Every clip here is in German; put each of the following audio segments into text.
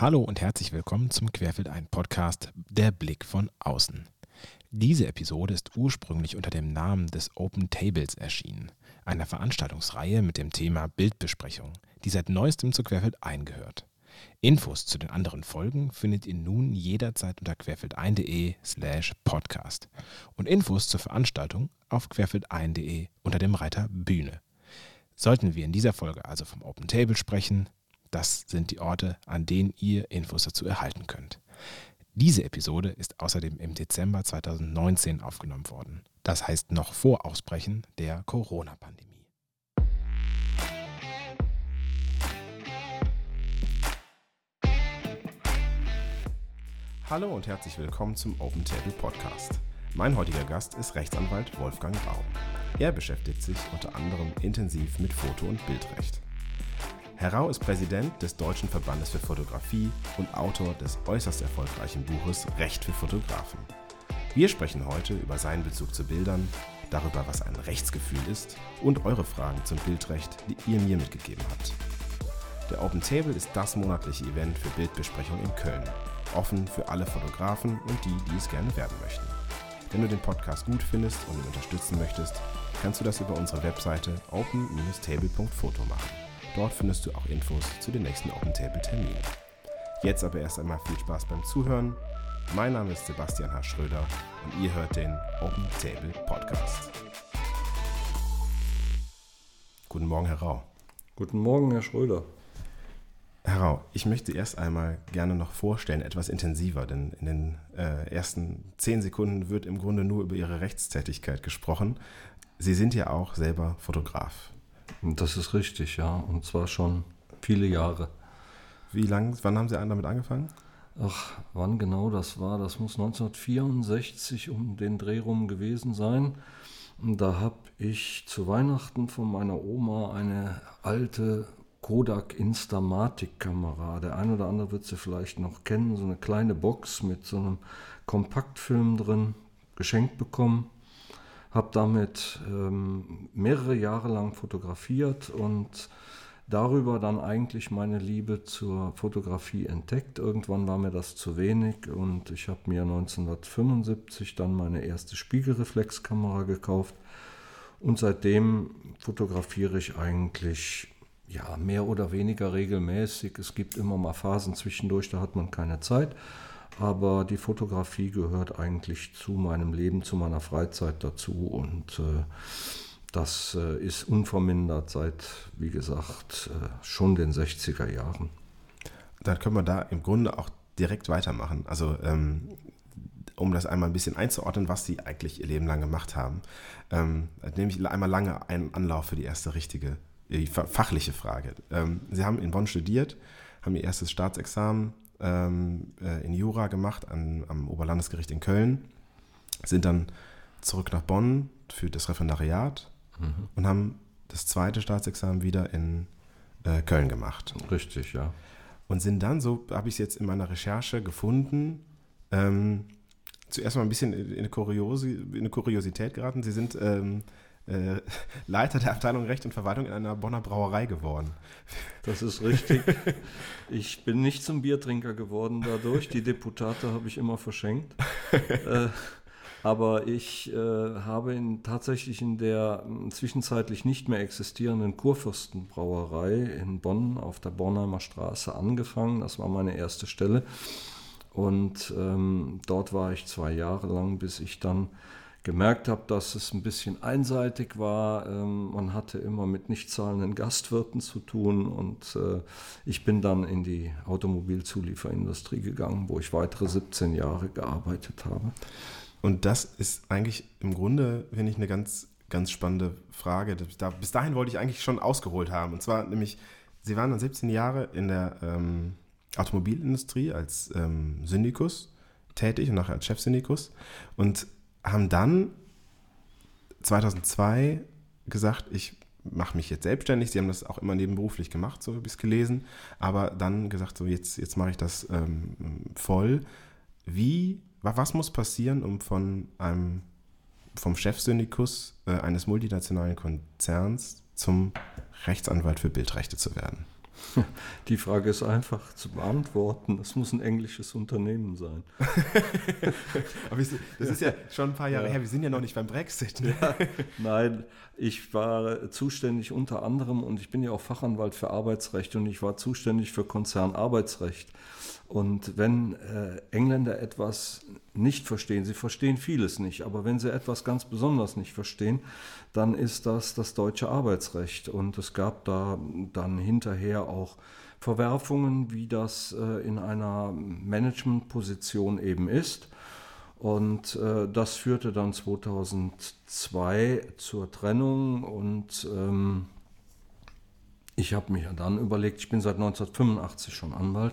Hallo und herzlich willkommen zum Querfeld ein Podcast Der Blick von außen. Diese Episode ist ursprünglich unter dem Namen des Open Tables erschienen, einer Veranstaltungsreihe mit dem Thema Bildbesprechung, die seit neuestem zu Querfeld eingehört. Infos zu den anderen Folgen findet ihr nun jederzeit unter querfeldein.de slash podcast und Infos zur Veranstaltung auf querfeldein.de unter dem Reiter Bühne. Sollten wir in dieser Folge also vom Open Table sprechen, das sind die Orte, an denen ihr Infos dazu erhalten könnt. Diese Episode ist außerdem im Dezember 2019 aufgenommen worden. Das heißt noch vor Ausbrechen der Corona-Pandemie. Hallo und herzlich willkommen zum Open Table Podcast. Mein heutiger Gast ist Rechtsanwalt Wolfgang Rau. Er beschäftigt sich unter anderem intensiv mit Foto- und Bildrecht. Herr Rau ist Präsident des Deutschen Verbandes für Fotografie und Autor des äußerst erfolgreichen Buches Recht für Fotografen. Wir sprechen heute über seinen Bezug zu Bildern, darüber, was ein Rechtsgefühl ist und eure Fragen zum Bildrecht, die ihr mir mitgegeben habt. Der Open Table ist das monatliche Event für Bildbesprechung in Köln, offen für alle Fotografen und die, die es gerne werden möchten. Wenn du den Podcast gut findest und ihn unterstützen möchtest, kannst du das über unsere Webseite open-table.photo machen. Dort findest du auch Infos zu den nächsten Open Table Terminen. Jetzt aber erst einmal viel Spaß beim Zuhören. Mein Name ist Sebastian H. Schröder und ihr hört den Open Table Podcast. Guten Morgen, Herr Rau. Guten Morgen, Herr Schröder. Herr Rau, ich möchte erst einmal gerne noch vorstellen, etwas intensiver, denn in den äh, ersten zehn Sekunden wird im Grunde nur über Ihre Rechtstätigkeit gesprochen. Sie sind ja auch selber Fotograf. Das ist richtig, ja. Und zwar schon viele Jahre. Wie lang, wann haben Sie damit angefangen? Ach, wann genau das war? Das muss 1964 um den Dreh rum gewesen sein. Da habe ich zu Weihnachten von meiner Oma eine alte Kodak Instamatic-Kamera. Der eine oder andere wird sie vielleicht noch kennen. So eine kleine Box mit so einem Kompaktfilm drin geschenkt bekommen habe damit ähm, mehrere Jahre lang fotografiert und darüber dann eigentlich meine Liebe zur Fotografie entdeckt. Irgendwann war mir das zu wenig und ich habe mir 1975 dann meine erste Spiegelreflexkamera gekauft und seitdem fotografiere ich eigentlich ja mehr oder weniger regelmäßig. Es gibt immer mal Phasen zwischendurch, da hat man keine Zeit aber die Fotografie gehört eigentlich zu meinem Leben, zu meiner Freizeit dazu und äh, das äh, ist unvermindert seit, wie gesagt, äh, schon den 60er Jahren. Dann können wir da im Grunde auch direkt weitermachen. Also ähm, um das einmal ein bisschen einzuordnen, was Sie eigentlich Ihr Leben lang gemacht haben, ähm, nehme ich einmal lange einen Anlauf für die erste richtige, die fachliche Frage. Ähm, Sie haben in Bonn studiert, haben Ihr erstes Staatsexamen ähm, äh, in Jura gemacht an, am Oberlandesgericht in Köln, sind dann zurück nach Bonn für das Referendariat mhm. und haben das zweite Staatsexamen wieder in äh, Köln gemacht. Richtig, ja. Und sind dann, so habe ich es jetzt in meiner Recherche gefunden, ähm, zuerst mal ein bisschen in eine, Kuriosi in eine Kuriosität geraten. Sie sind ähm, äh, Leiter der Abteilung Recht und Verwaltung in einer Bonner Brauerei geworden. Das ist richtig. Ich bin nicht zum Biertrinker geworden dadurch. Die Deputate habe ich immer verschenkt. äh, aber ich äh, habe in, tatsächlich in der äh, zwischenzeitlich nicht mehr existierenden Kurfürstenbrauerei in Bonn auf der Bornheimer Straße angefangen. Das war meine erste Stelle. Und ähm, dort war ich zwei Jahre lang, bis ich dann gemerkt habe, dass es ein bisschen einseitig war. Ähm, man hatte immer mit nicht zahlenden Gastwirten zu tun und äh, ich bin dann in die Automobilzulieferindustrie gegangen, wo ich weitere 17 Jahre gearbeitet habe. Und das ist eigentlich im Grunde, finde ich, eine ganz, ganz spannende Frage. bis dahin wollte ich eigentlich schon ausgeholt haben. Und zwar nämlich, Sie waren dann 17 Jahre in der ähm, Automobilindustrie als ähm, Syndikus tätig und nachher als Chefsyndikus. Und haben dann 2002 gesagt, ich mache mich jetzt selbstständig. Sie haben das auch immer nebenberuflich gemacht, so habe ich es gelesen. Aber dann gesagt, so jetzt, jetzt mache ich das ähm, voll. Wie, was muss passieren, um von einem, vom Chefsyndikus äh, eines multinationalen Konzerns zum Rechtsanwalt für Bildrechte zu werden? Die Frage ist einfach zu beantworten. Das muss ein englisches Unternehmen sein. Aber das ist ja schon ein paar Jahre ja. her. Wir sind ja noch nicht beim Brexit. Ne? Ja, nein, ich war zuständig unter anderem und ich bin ja auch Fachanwalt für Arbeitsrecht und ich war zuständig für Konzernarbeitsrecht. Und wenn äh, Engländer etwas nicht verstehen, sie verstehen vieles nicht, aber wenn sie etwas ganz besonders nicht verstehen, dann ist das das deutsche Arbeitsrecht. Und es gab da dann hinterher auch Verwerfungen, wie das äh, in einer Managementposition eben ist. Und äh, das führte dann 2002 zur Trennung und ähm, ich habe mir dann überlegt, ich bin seit 1985 schon Anwalt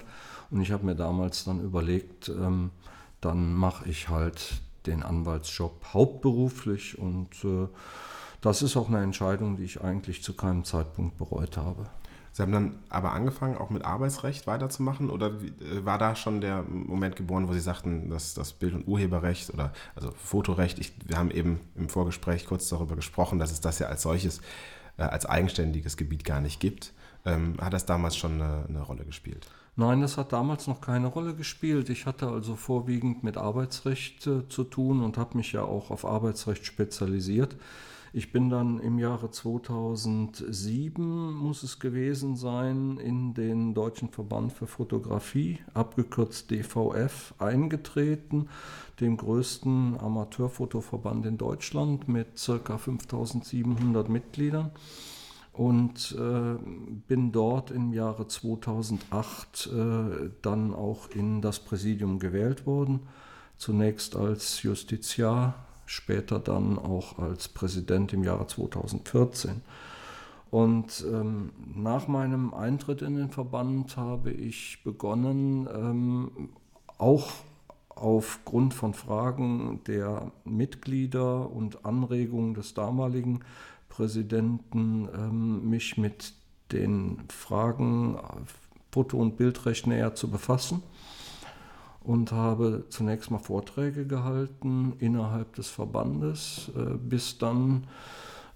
und ich habe mir damals dann überlegt, ähm, dann mache ich halt den Anwaltsjob hauptberuflich und äh, das ist auch eine Entscheidung, die ich eigentlich zu keinem Zeitpunkt bereut habe. Sie haben dann aber angefangen, auch mit Arbeitsrecht weiterzumachen oder äh, war da schon der Moment geboren, wo Sie sagten, dass das Bild- und Urheberrecht oder also Fotorecht, ich, wir haben eben im Vorgespräch kurz darüber gesprochen, dass es das ja als solches, äh, als eigenständiges Gebiet gar nicht gibt. Ähm, hat das damals schon eine, eine Rolle gespielt? Nein, das hat damals noch keine Rolle gespielt. Ich hatte also vorwiegend mit Arbeitsrecht äh, zu tun und habe mich ja auch auf Arbeitsrecht spezialisiert. Ich bin dann im Jahre 2007, muss es gewesen sein, in den Deutschen Verband für Fotografie, abgekürzt DVF, eingetreten, dem größten Amateurfotoverband in Deutschland mit ca. 5700 Mitgliedern und äh, bin dort im Jahre 2008 äh, dann auch in das Präsidium gewählt worden. Zunächst als Justiziar, später dann auch als Präsident im Jahre 2014. Und ähm, nach meinem Eintritt in den Verband habe ich begonnen, ähm, auch aufgrund von Fragen der Mitglieder und Anregungen des damaligen Präsidenten ähm, mich mit den Fragen Foto- und Bildrecht näher zu befassen und habe zunächst mal Vorträge gehalten innerhalb des Verbandes, äh, bis dann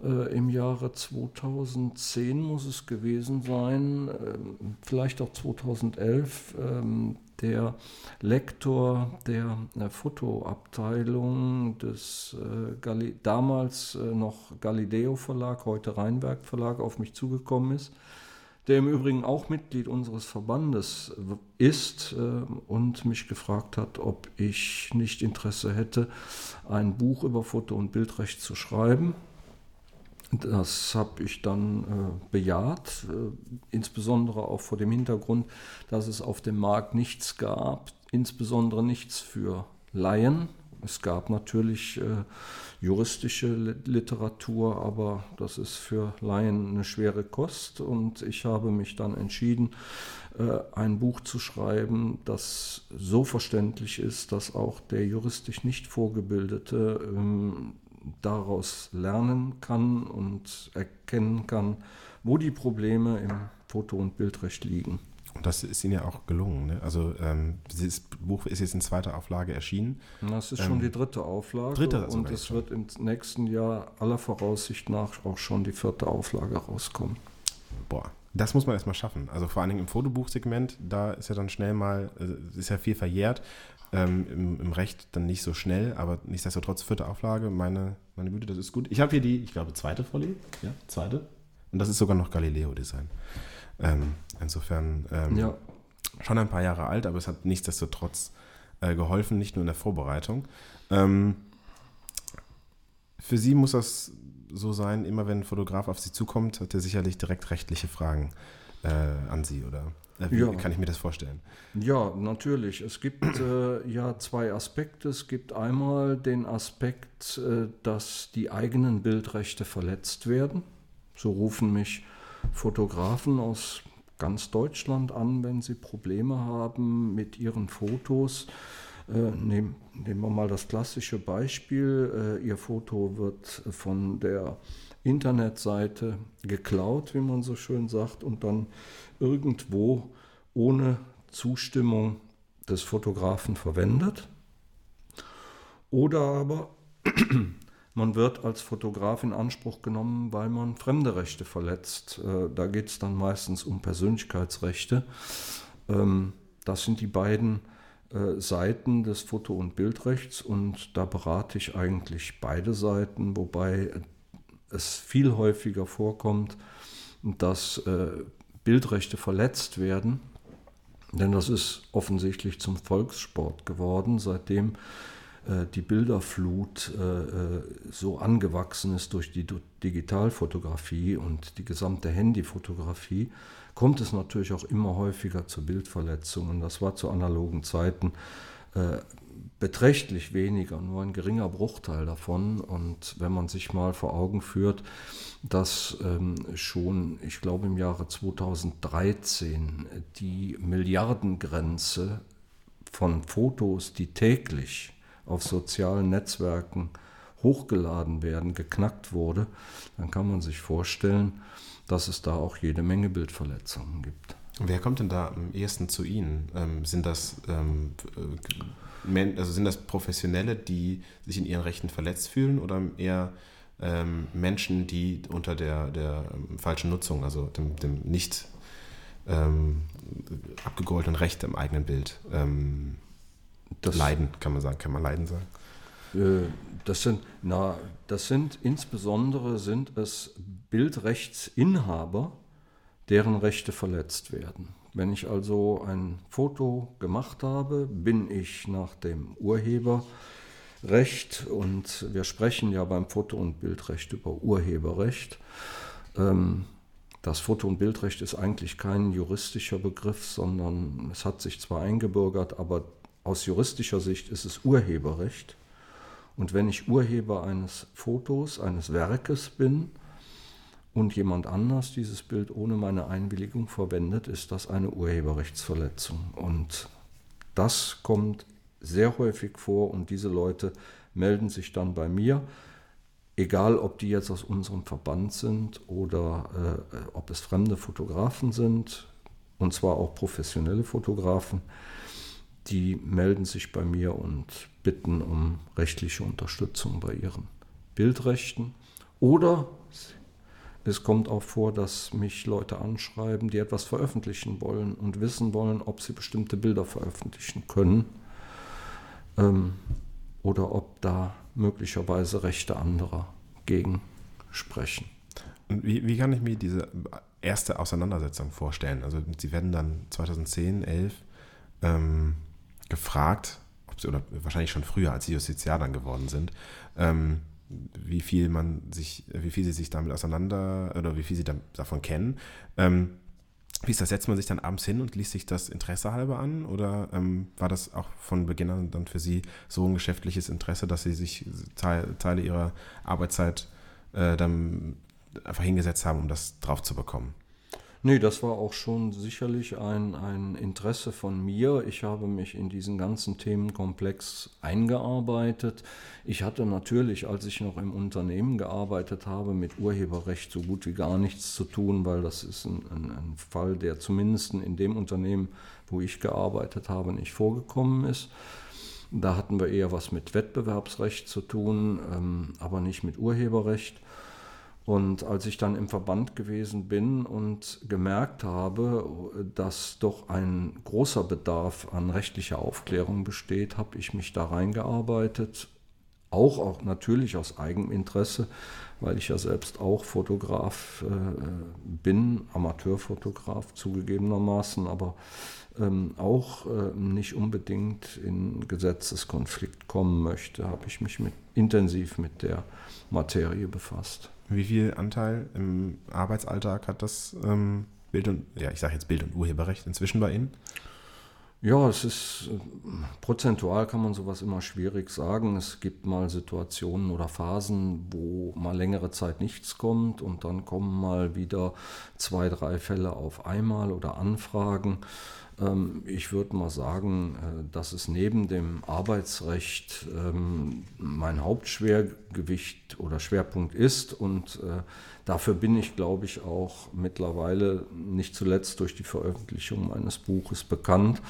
äh, im Jahre 2010 muss es gewesen sein, äh, vielleicht auch 2011, ähm, der Lektor der äh, Fotoabteilung des damals noch Galileo Verlag, heute Rheinberg Verlag, auf mich zugekommen ist, der im Übrigen auch Mitglied unseres Verbandes ist und mich gefragt hat, ob ich nicht Interesse hätte, ein Buch über Foto- und Bildrecht zu schreiben. Das habe ich dann äh, bejaht, äh, insbesondere auch vor dem Hintergrund, dass es auf dem Markt nichts gab, insbesondere nichts für Laien. Es gab natürlich äh, juristische Literatur, aber das ist für Laien eine schwere Kost und ich habe mich dann entschieden, äh, ein Buch zu schreiben, das so verständlich ist, dass auch der juristisch nicht Vorgebildete ähm, daraus lernen kann und erkennen kann, wo die Probleme im Foto- und Bildrecht liegen. Und das ist Ihnen ja auch gelungen. Ne? Also ähm, das Buch ist jetzt in zweiter Auflage erschienen. Das ist ähm, schon die dritte Auflage. Dritte und es wird im nächsten Jahr aller Voraussicht nach auch schon die vierte Auflage rauskommen. Boah, das muss man erstmal schaffen. Also vor allen Dingen im Fotobuchsegment, da ist ja dann schnell mal, äh, ist ja viel verjährt. Ähm, im, im, Recht dann nicht so schnell, aber nichtsdestotrotz vierte Auflage. Meine, meine Güte, das ist gut. Ich habe hier die, ich glaube, zweite vorliegen. Ja, zweite. Und das ist sogar noch Galileo-Design. Ähm, insofern ähm, ja. schon ein paar Jahre alt, aber es hat nichtsdestotrotz äh, geholfen, nicht nur in der Vorbereitung. Ähm, für Sie muss das so sein, immer wenn ein Fotograf auf Sie zukommt, hat er sicherlich direkt rechtliche Fragen äh, an Sie, oder? Wie ja. kann ich mir das vorstellen? Ja, natürlich. Es gibt äh, ja zwei Aspekte. Es gibt einmal den Aspekt, äh, dass die eigenen Bildrechte verletzt werden. So rufen mich Fotografen aus ganz Deutschland an, wenn sie Probleme haben mit ihren Fotos. Äh, nehm, nehmen wir mal das klassische Beispiel. Äh, ihr Foto wird von der Internetseite geklaut, wie man so schön sagt, und dann irgendwo ohne Zustimmung des Fotografen verwendet. Oder aber man wird als Fotograf in Anspruch genommen, weil man fremde Rechte verletzt. Äh, da geht es dann meistens um Persönlichkeitsrechte. Ähm, das sind die beiden äh, Seiten des Foto- und Bildrechts und da berate ich eigentlich beide Seiten, wobei es viel häufiger vorkommt, dass äh, Bildrechte verletzt werden. Denn das ist offensichtlich zum Volkssport geworden, seitdem die Bilderflut äh, äh, so angewachsen ist durch die Digitalfotografie und die gesamte Handyfotografie, kommt es natürlich auch immer häufiger zu Bildverletzungen. Das war zu analogen Zeiten beträchtlich weniger, nur ein geringer Bruchteil davon. Und wenn man sich mal vor Augen führt, dass ähm, schon, ich glaube, im Jahre 2013 die Milliardengrenze von Fotos, die täglich auf sozialen Netzwerken hochgeladen werden, geknackt wurde, dann kann man sich vorstellen, dass es da auch jede Menge Bildverletzungen gibt. Wer kommt denn da am ehesten zu Ihnen? Ähm, sind, das, ähm, äh, also sind das Professionelle, die sich in ihren Rechten verletzt fühlen oder eher ähm, Menschen, die unter der, der ähm, falschen Nutzung, also dem, dem nicht ähm, abgegoltenen Recht im eigenen Bild ähm, das, leiden, kann man sagen. Kann man leiden sagen? Äh, das sind, na, das sind insbesondere sind es Bildrechtsinhaber, deren Rechte verletzt werden. Wenn ich also ein Foto gemacht habe, bin ich nach dem Urheberrecht und wir sprechen ja beim Foto- und Bildrecht über Urheberrecht. Ähm, das Foto- und Bildrecht ist eigentlich kein juristischer Begriff, sondern es hat sich zwar eingebürgert, aber aus juristischer Sicht ist es Urheberrecht. Und wenn ich Urheber eines Fotos, eines Werkes bin und jemand anders dieses Bild ohne meine Einwilligung verwendet, ist das eine Urheberrechtsverletzung. Und das kommt sehr häufig vor und diese Leute melden sich dann bei mir, egal ob die jetzt aus unserem Verband sind oder äh, ob es fremde Fotografen sind, und zwar auch professionelle Fotografen die melden sich bei mir und bitten um rechtliche Unterstützung bei ihren Bildrechten. Oder es kommt auch vor, dass mich Leute anschreiben, die etwas veröffentlichen wollen und wissen wollen, ob sie bestimmte Bilder veröffentlichen können ähm, oder ob da möglicherweise Rechte anderer gegen sprechen. Und wie, wie kann ich mir diese erste Auseinandersetzung vorstellen? Also Sie werden dann 2010, 11 ähm, gefragt, ob sie, oder wahrscheinlich schon früher, als sie Justiziar dann geworden sind, ähm, wie viel man sich, wie viel sie sich damit auseinander oder wie viel sie davon kennen. Ähm, wie ist das? Setzt man sich dann abends hin und liest sich das Interesse halber an? Oder ähm, war das auch von Beginn an dann für Sie so ein geschäftliches Interesse, dass Sie sich Teil, Teile Ihrer Arbeitszeit äh, dann einfach hingesetzt haben, um das drauf zu bekommen? Nee, das war auch schon sicherlich ein, ein Interesse von mir. Ich habe mich in diesen ganzen Themenkomplex eingearbeitet. Ich hatte natürlich, als ich noch im Unternehmen gearbeitet habe, mit Urheberrecht so gut wie gar nichts zu tun, weil das ist ein, ein, ein Fall, der zumindest in dem Unternehmen, wo ich gearbeitet habe, nicht vorgekommen ist. Da hatten wir eher was mit Wettbewerbsrecht zu tun, ähm, aber nicht mit Urheberrecht. Und als ich dann im Verband gewesen bin und gemerkt habe, dass doch ein großer Bedarf an rechtlicher Aufklärung besteht, habe ich mich da reingearbeitet. Auch, auch natürlich aus Eigeninteresse, weil ich ja selbst auch Fotograf äh, bin, Amateurfotograf zugegebenermaßen, aber ähm, auch äh, nicht unbedingt in Gesetzeskonflikt kommen möchte, habe ich mich mit, intensiv mit der Materie befasst. Wie viel Anteil im Arbeitsalltag hat das ähm, Bild und, ja, ich sage jetzt Bild- und Urheberrecht inzwischen bei Ihnen? Ja, es ist prozentual kann man sowas immer schwierig sagen. Es gibt mal Situationen oder Phasen, wo mal längere Zeit nichts kommt und dann kommen mal wieder zwei, drei Fälle auf einmal oder Anfragen. Ähm, ich würde mal sagen, äh, dass es neben dem Arbeitsrecht ähm, mein Hauptschwergewicht oder Schwerpunkt ist und äh, dafür bin ich, glaube ich, auch mittlerweile nicht zuletzt durch die Veröffentlichung meines Buches bekannt.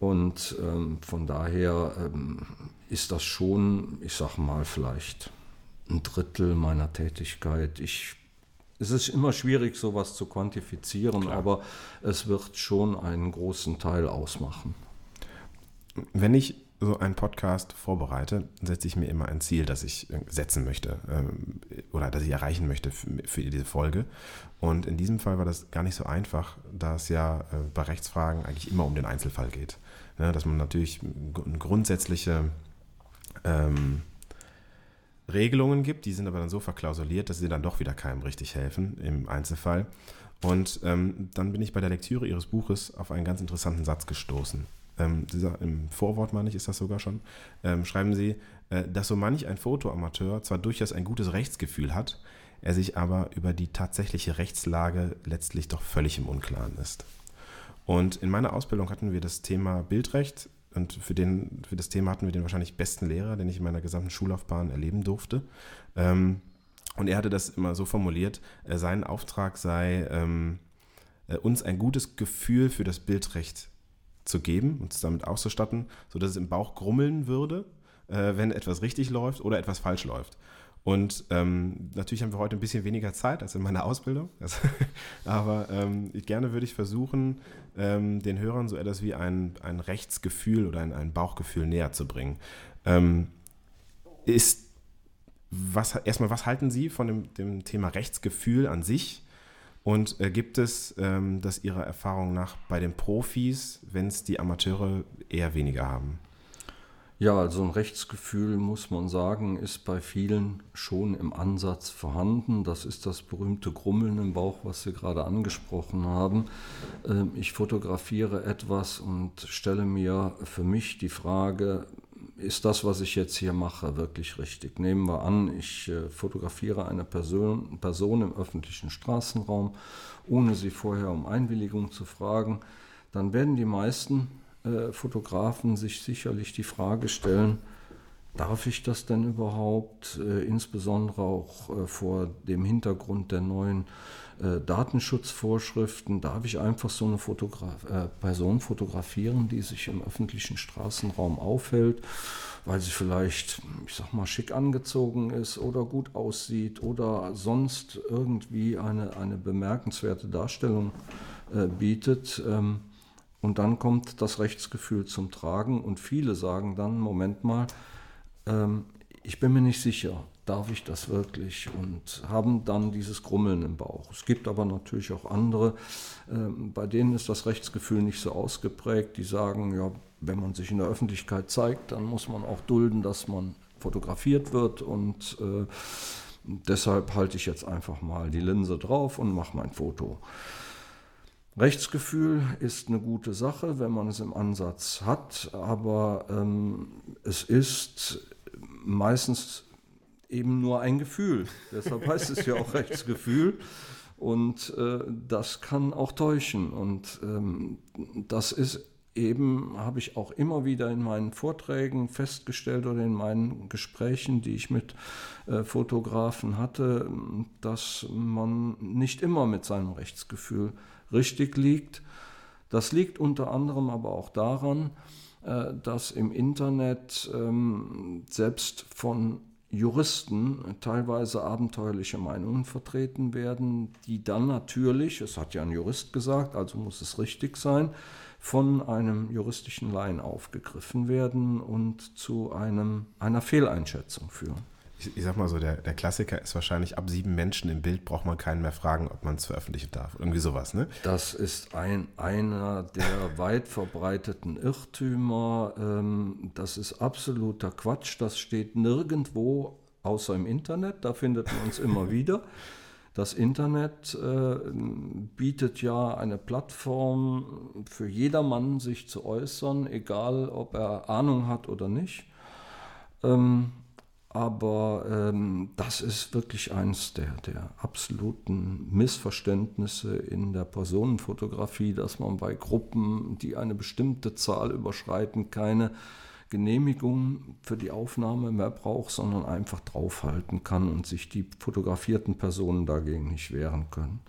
Und ähm, von daher ist das schon, ich sage mal, vielleicht ein Drittel meiner Tätigkeit. Ich, es ist immer schwierig, sowas zu quantifizieren, Klar. aber es wird schon einen großen Teil ausmachen. Wenn ich so einen Podcast vorbereite, setze ich mir immer ein Ziel, das ich äh, setzen möchte ähm, oder das ich erreichen möchte für, diese Folge. Und in diesem Fall war das gar nicht so einfach, da es ja äh, bei Rechtsfragen eigentlich immer um den Einzelfall geht. Ja, dass man natürlich grundsätzliche ähm, Regelungen gibt, die sind aber dann so verklausuliert, dass sie dann doch wieder keinem richtig helfen im Einzelfall. Und ähm, dann bin ich bei der Lektüre ihres Buches auf einen ganz interessanten Satz gestoßen ähm, dieser, im Vorwort, meine ich, ist das sogar schon, ähm, schreiben sie, äh, dass so manch ein Fotoamateur zwar durchaus ein gutes Rechtsgefühl hat, er sich aber über die tatsächliche Rechtslage letztlich doch völlig im Unklaren ist. Und in meiner Ausbildung hatten wir das Thema Bildrecht und für, den, für das Thema hatten wir den wahrscheinlich besten Lehrer, den ich in meiner gesamten Schullaufbahn erleben durfte. Ähm, und er hatte das immer so formuliert, äh, sein Auftrag sei, ähm, äh, uns ein gutes Gefühl für das Bildrecht zu geben, uns damit auszustatten, sodass es im Bauch grummeln würde, äh, wenn etwas richtig läuft oder etwas falsch läuft. Und ähm, natürlich haben wir heute ein bisschen weniger Zeit als in meiner Ausbildung. aber ähm, gerne würde ich versuchen, ähm, den Hörern so etwas wie ein, ein Rechtsgefühl oder ein, ein Bauchgefühl näher zu bringen. Ähm, ist was, erstmal, was halten Sie von dem, dem Thema Rechtsgefühl an sich? Und äh, gibt es ähm, das Ihrer Erfahrung nach bei den Profis, wenn es die Amateure eher weniger haben? Ja, also ein Rechtsgefühl, muss man sagen, ist bei vielen schon im Ansatz vorhanden. Das ist das berühmte Grummeln im Bauch, was Sie gerade angesprochen haben. Ähm, ich fotografiere etwas und stelle mir für mich die Frage, ist das, was ich jetzt hier mache, wirklich richtig? Nehmen wir an, ich äh, fotografiere eine Person, Person im öffentlichen Straßenraum, ohne sie vorher um Einwilligung zu fragen. Dann werden die meisten äh, Fotografen sich sicherlich die Frage stellen, darf ich das denn überhaupt, äh, insbesondere auch äh, vor dem Hintergrund der neuen äh, Datenschutzvorschriften, darf ich einfach so eine Fotograf äh, Person fotografieren, die sich im öffentlichen Straßenraum aufhält, weil sie vielleicht, ich sag mal, schick angezogen ist oder gut aussieht oder sonst irgendwie eine, eine bemerkenswerte Darstellung bietet. Ähm, und dann kommt das Rechtsgefühl zum Tragen und viele sagen dann, Moment mal, ähm, ich bin mir nicht sicher, darf ich das wirklich? Und haben dann dieses Grummeln im Bauch. Es gibt aber natürlich auch andere, ähm, bei denen ist das Rechtsgefühl nicht so ausgeprägt. Die sagen, ja, wenn man sich in der Öffentlichkeit zeigt, dann muss man auch dulden, dass man fotografiert wird und äh, deshalb halte ich jetzt einfach mal die Linse drauf und mache mein Foto. Rechtsgefühl ist eine gute Sache, wenn man es im Ansatz hat, aber ähm, es ist meistens eben nur ein Gefühl. Deshalb heißt es ja auch Rechtsgefühl. Und äh, das kann auch täuschen. Und ähm, das ist eben, habe ich auch immer wieder in meinen Vorträgen festgestellt oder in meinen Gesprächen, die ich mit äh, Fotografen hatte, dass man nicht immer mit seinem Rechtsgefühl richtig liegt. Das liegt unter anderem aber auch daran, äh, dass im Internet ähm, selbst von Juristen teilweise abenteuerliche Meinungen vertreten werden, die dann natürlich, es hat ja ein Jurist gesagt, also muss es richtig sein, von einem juristischen Laien aufgegriffen werden und zu einem, einer Fehleinschätzung führen ich, ich, sag mal so, der, der Klassiker ist wahrscheinlich ab sieben Menschen im Bild braucht man keinen mehr fragen, ob man es veröffentlichen darf. Irgendwie sowas, ne? Das ist ein, einer der weit verbreiteten Irrtümer. Ähm, das ist absoluter Quatsch. Das steht nirgendwo außer im Internet. Da findet man uns immer wieder. Das Internet äh, bietet ja eine Plattform für jedermann, sich zu äußern, egal ob er Ahnung hat oder nicht. Ähm, aber ähm, das ist wirklich eines der, der absoluten Missverständnisse in der Personenfotografie, dass man bei Gruppen, die eine bestimmte Zahl überschreiten, keine Genehmigung für die Aufnahme mehr braucht, sondern einfach draufhalten kann und sich die fotografierten Personen dagegen nicht wehren können.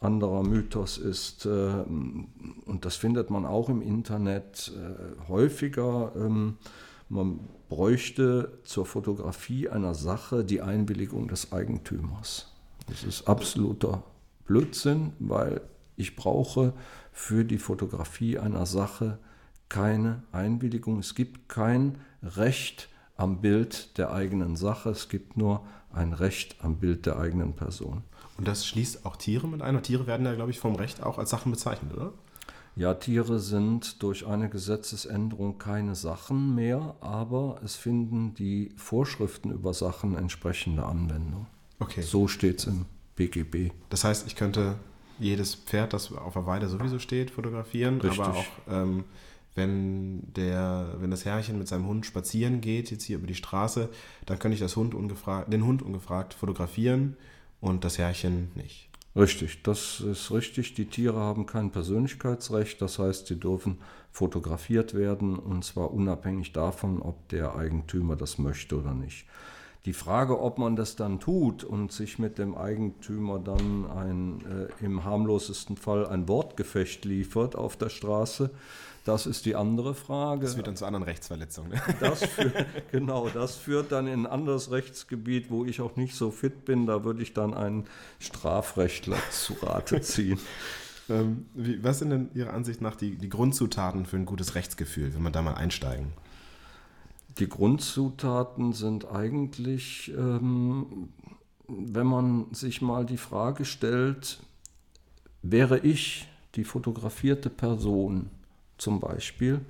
Anderer Mythos ist, äh, und das findet man auch im Internet äh, häufiger, ähm, man bräuchte zur Fotografie einer Sache die Einwilligung des Eigentümers. Das ist absoluter Blödsinn, weil ich brauche für die Fotografie einer Sache keine Einwilligung. Es gibt kein Recht am Bild der eigenen Sache, es gibt nur ein Recht am Bild der eigenen Person. Und das schließt auch Tiere mit ein. Und Tiere werden ja, glaube ich, vom Recht auch als Sachen bezeichnet, oder? Ja, Tiere sind durch eine Gesetzesänderung keine Sachen mehr, aber es finden die Vorschriften über Sachen entsprechende Anwendung. Okay. So steht es im BGB. Das heißt, ich könnte jedes Pferd, das auf der Weide sowieso steht, fotografieren, Richtig. aber auch ähm, wenn, der, wenn das Herrchen mit seinem Hund spazieren geht, jetzt hier über die Straße, dann könnte ich das Hund ungefragt, den Hund ungefragt fotografieren und das Herrchen nicht. Richtig, das ist richtig. Die Tiere haben kein Persönlichkeitsrecht, das heißt, sie dürfen fotografiert werden und zwar unabhängig davon, ob der Eigentümer das möchte oder nicht. Die Frage, ob man das dann tut und sich mit dem Eigentümer dann ein, äh, im harmlosesten Fall ein Wortgefecht liefert auf der Straße, das ist die andere Frage. Das führt dann zu anderen Rechtsverletzungen. Ne? Das führt, genau, das führt dann in ein anderes Rechtsgebiet, wo ich auch nicht so fit bin. Da würde ich dann einen Strafrechtler zu Rate ziehen. ähm, wie, was sind denn Ihrer Ansicht nach die, die Grundzutaten für ein gutes Rechtsgefühl, wenn wir da mal einsteigen? Die Grundzutaten sind eigentlich, ähm, wenn man sich mal die Frage stellt, wäre ich die fotografierte Person zum Beispiel,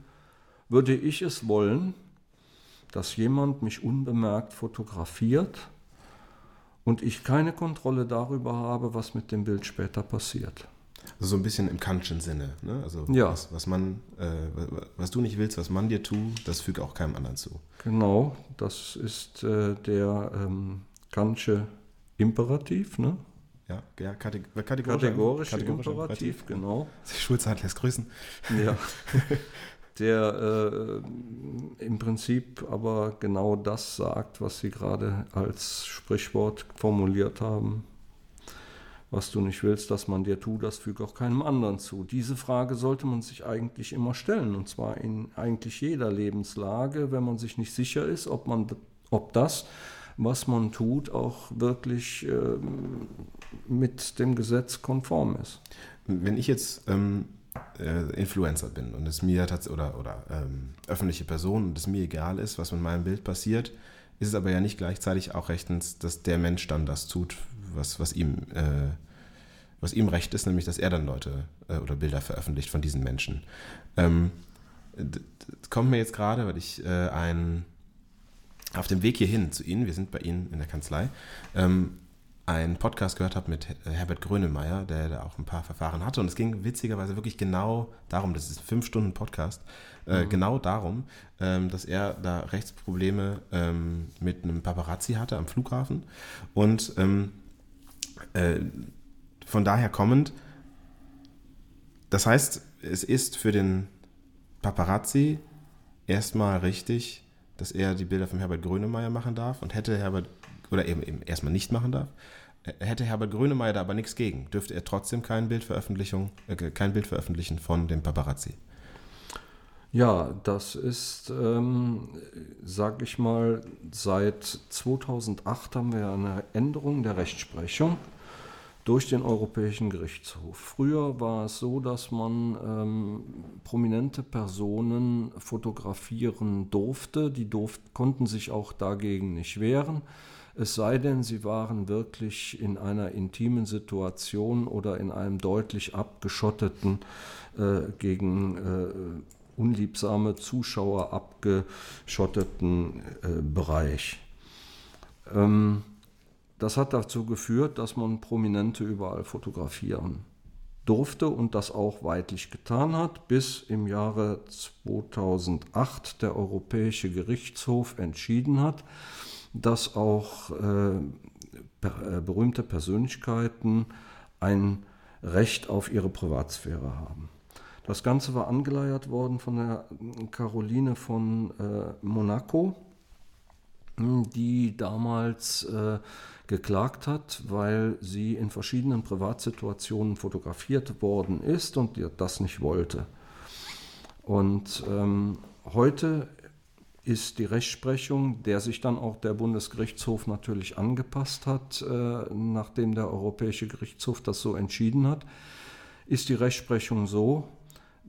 würde ich es wollen, dass jemand mich unbemerkt fotografiert und ich keine Kontrolle darüber habe, was mit dem Bild später passiert. Also so ein bisschen im Kantschen Sinne. Ne? Also Ja. was, was man, äh, was du nicht willst, was man dir tut, das füge auch keinem anderen zu. Genau, das ist äh, der ähm, Kantsche Imperativ, ne? Ja, ja kateg kategorisch, Kategorisch, kategorisch Imperativ, genau. Die Schulzeit lässt grüßen. Ja. Der äh, im Prinzip aber genau das sagt, was Sie gerade als Sprichwort formuliert haben. Was du nicht willst, dass man dir tut, das füge auch keinem anderen zu. Diese Frage sollte man sich eigentlich immer stellen, und zwar in eigentlich jeder Lebenslage, wenn man sich nicht sicher ist, ob, man, ob das, was man tut, auch wirklich ähm, mit dem Gesetz konform ist. Wenn ich jetzt ähm, äh, Influencer bin und es mir oder, oder ähm, öffentliche Person und es mir egal ist, was mit meinem Bild passiert, ist es aber ja nicht gleichzeitig auch rechtens, dass der Mensch dann das tut, was, was ihm äh, was ihm recht ist, nämlich dass er dann Leute äh, oder Bilder veröffentlicht von diesen Menschen. Ähm, kommt mir jetzt gerade, weil ich äh, ein auf dem Weg hierhin zu Ihnen, wir sind bei Ihnen in der Kanzlei, ähm, einen Podcast gehört habe mit Herbert Grönemeyer, der da auch ein paar Verfahren hatte. Und es ging witzigerweise wirklich genau darum, das ist ein fünf Stunden Podcast, äh, genau darum, ähm, dass er da Rechtsprobleme ähm, mit einem Paparazzi hatte am Flughafen. Und ähm, äh, von daher kommend, das heißt, es ist für den Paparazzi erstmal richtig, dass er die Bilder von Herbert Grönemeyer machen darf und hätte Herbert, oder eben, eben erstmal nicht machen darf, äh, hätte Herbert Grönemeyer da aber nichts gegen, dürfte er trotzdem kein Bild, Veröffentlichung, äh, kein Bild veröffentlichen von dem Paparazzi. Ja, das ist, ähm, sag ich mal, seit 2008 haben wir eine Änderung der Rechtsprechung durch den Europäischen Gerichtshof. Früher war es so, dass man ähm, prominente Personen fotografieren durfte. Die durft, konnten sich auch dagegen nicht wehren. Es sei denn, sie waren wirklich in einer intimen Situation oder in einem deutlich abgeschotteten, äh, gegen äh, unliebsame Zuschauer abgeschotteten äh, Bereich. Ähm, das hat dazu geführt, dass man Prominente überall fotografieren durfte und das auch weitlich getan hat, bis im Jahre 2008 der Europäische Gerichtshof entschieden hat, dass auch äh, äh, berühmte Persönlichkeiten ein Recht auf ihre Privatsphäre haben. Das Ganze war angeleiert worden von der Caroline von äh, Monaco, die damals äh, geklagt hat, weil sie in verschiedenen Privatsituationen fotografiert worden ist und die das nicht wollte. Und ähm, heute ist die Rechtsprechung, der sich dann auch der Bundesgerichtshof natürlich angepasst hat, äh, nachdem der Europäische Gerichtshof das so entschieden hat, ist die Rechtsprechung so,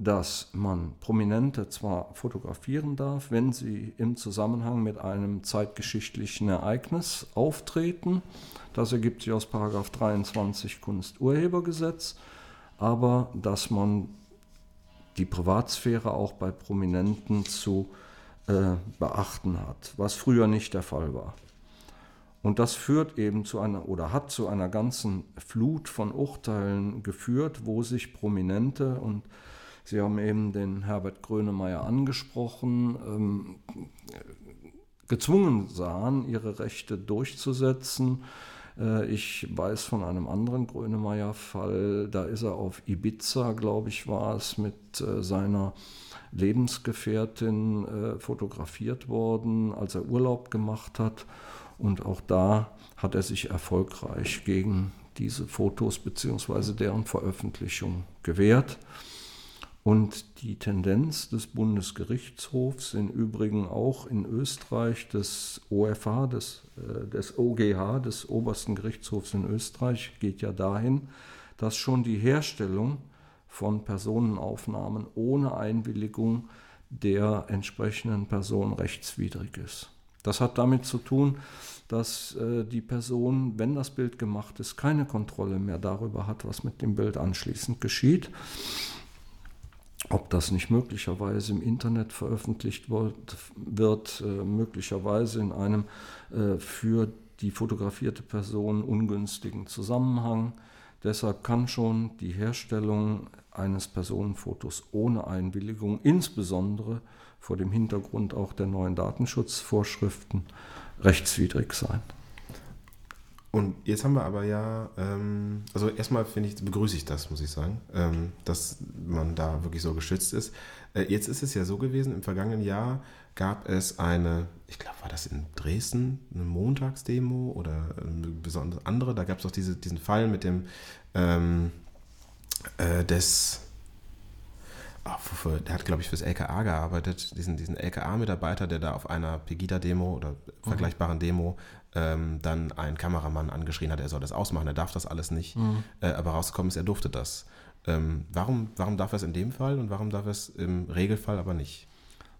dass man Prominente zwar fotografieren darf, wenn sie im Zusammenhang mit einem zeitgeschichtlichen Ereignis auftreten. Das ergibt sich aus 23 Kunsturhebergesetz, aber dass man die Privatsphäre auch bei Prominenten zu äh, beachten hat, was früher nicht der Fall war. Und das führt eben zu einer oder hat zu einer ganzen Flut von Urteilen geführt, wo sich Prominente und Sie haben eben den Herbert Grönemeyer angesprochen, ähm, gezwungen sahen, ihre Rechte durchzusetzen. Äh, ich weiß von einem anderen Grönemeyer-Fall, da ist er auf Ibiza, glaube ich, war es, mit äh, seiner Lebensgefährtin äh, fotografiert worden, als er Urlaub gemacht hat. Und auch da hat er sich erfolgreich gegen diese Fotos bzw. deren Veröffentlichung gewehrt. Und die Tendenz des Bundesgerichtshofs, im Übrigen auch in Österreich des OFH, des, äh, des OGH, des Obersten Gerichtshofs in Österreich, geht ja dahin, dass schon die Herstellung von Personenaufnahmen ohne Einwilligung der entsprechenden Person rechtswidrig ist. Das hat damit zu tun, dass äh, die Person, wenn das Bild gemacht ist, keine Kontrolle mehr darüber hat, was mit dem Bild anschließend geschieht. Ob das nicht möglicherweise im Internet veröffentlicht wird, äh, möglicherweise in einem äh, für die fotografierte Person ungünstigen Zusammenhang. Deshalb kann schon die Herstellung eines Personenfotos ohne Einwilligung, insbesondere vor dem Hintergrund auch der neuen Datenschutzvorschriften, rechtswidrig sein. Und jetzt haben wir aber ja, ähm, also erstmal finde ich, begrüße ich das, muss ich sagen, ähm, dass man da wirklich so geschützt ist. Äh, jetzt ist es ja so gewesen, im vergangenen Jahr gab es eine, ich glaube, war das in Dresden, eine Montagsdemo oder eine besondere andere, da gab es auch diese, diesen Fall mit dem ähm, äh, des oh, der hat, glaube ich, fürs LKA gearbeitet, diesen, diesen LKA-Mitarbeiter, der da auf einer Pegida-Demo oder mhm. vergleichbaren Demo ähm, dann einen Kameramann angeschrien hat, er soll das ausmachen, er darf das alles nicht. Mhm. Äh, aber rausgekommen ist, er durfte das. Ähm, warum, warum darf er es in dem Fall und warum darf er es im Regelfall aber nicht?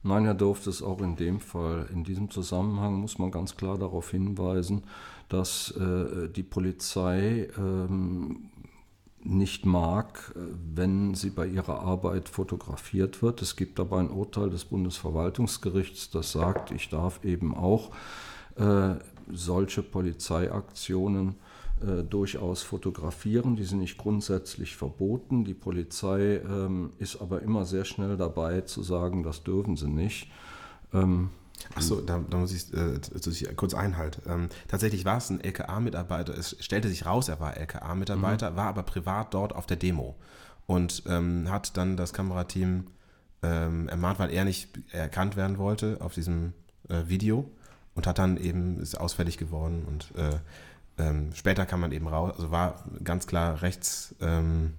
Nein, er durfte es auch in dem Fall. In diesem Zusammenhang muss man ganz klar darauf hinweisen, dass äh, die Polizei ähm, nicht mag, äh, wenn sie bei ihrer Arbeit fotografiert wird. Es gibt aber ein Urteil des Bundesverwaltungsgerichts, das sagt, ich darf eben auch äh, solche Polizeiaktionen äh, durchaus fotografieren. Die sind nicht grundsätzlich verboten. Die Polizei ähm, ist aber immer sehr schnell dabei zu sagen, das dürfen sie nicht. Ähm, Achso, da, da muss ich, äh, kurz einhalten. Ähm, tatsächlich war es ein LKA-Mitarbeiter. Es stellte sich raus, er war LKA-Mitarbeiter, mhm. war aber privat dort auf der Demo und ähm, hat dann das Kamerateam ähm, ermahnt, weil er nicht erkannt werden wollte auf diesem äh, Video und hat dann eben, ist ausfällig geworden und äh, ähm, später kam man eben raus, also war ganz klar rechts, ähm,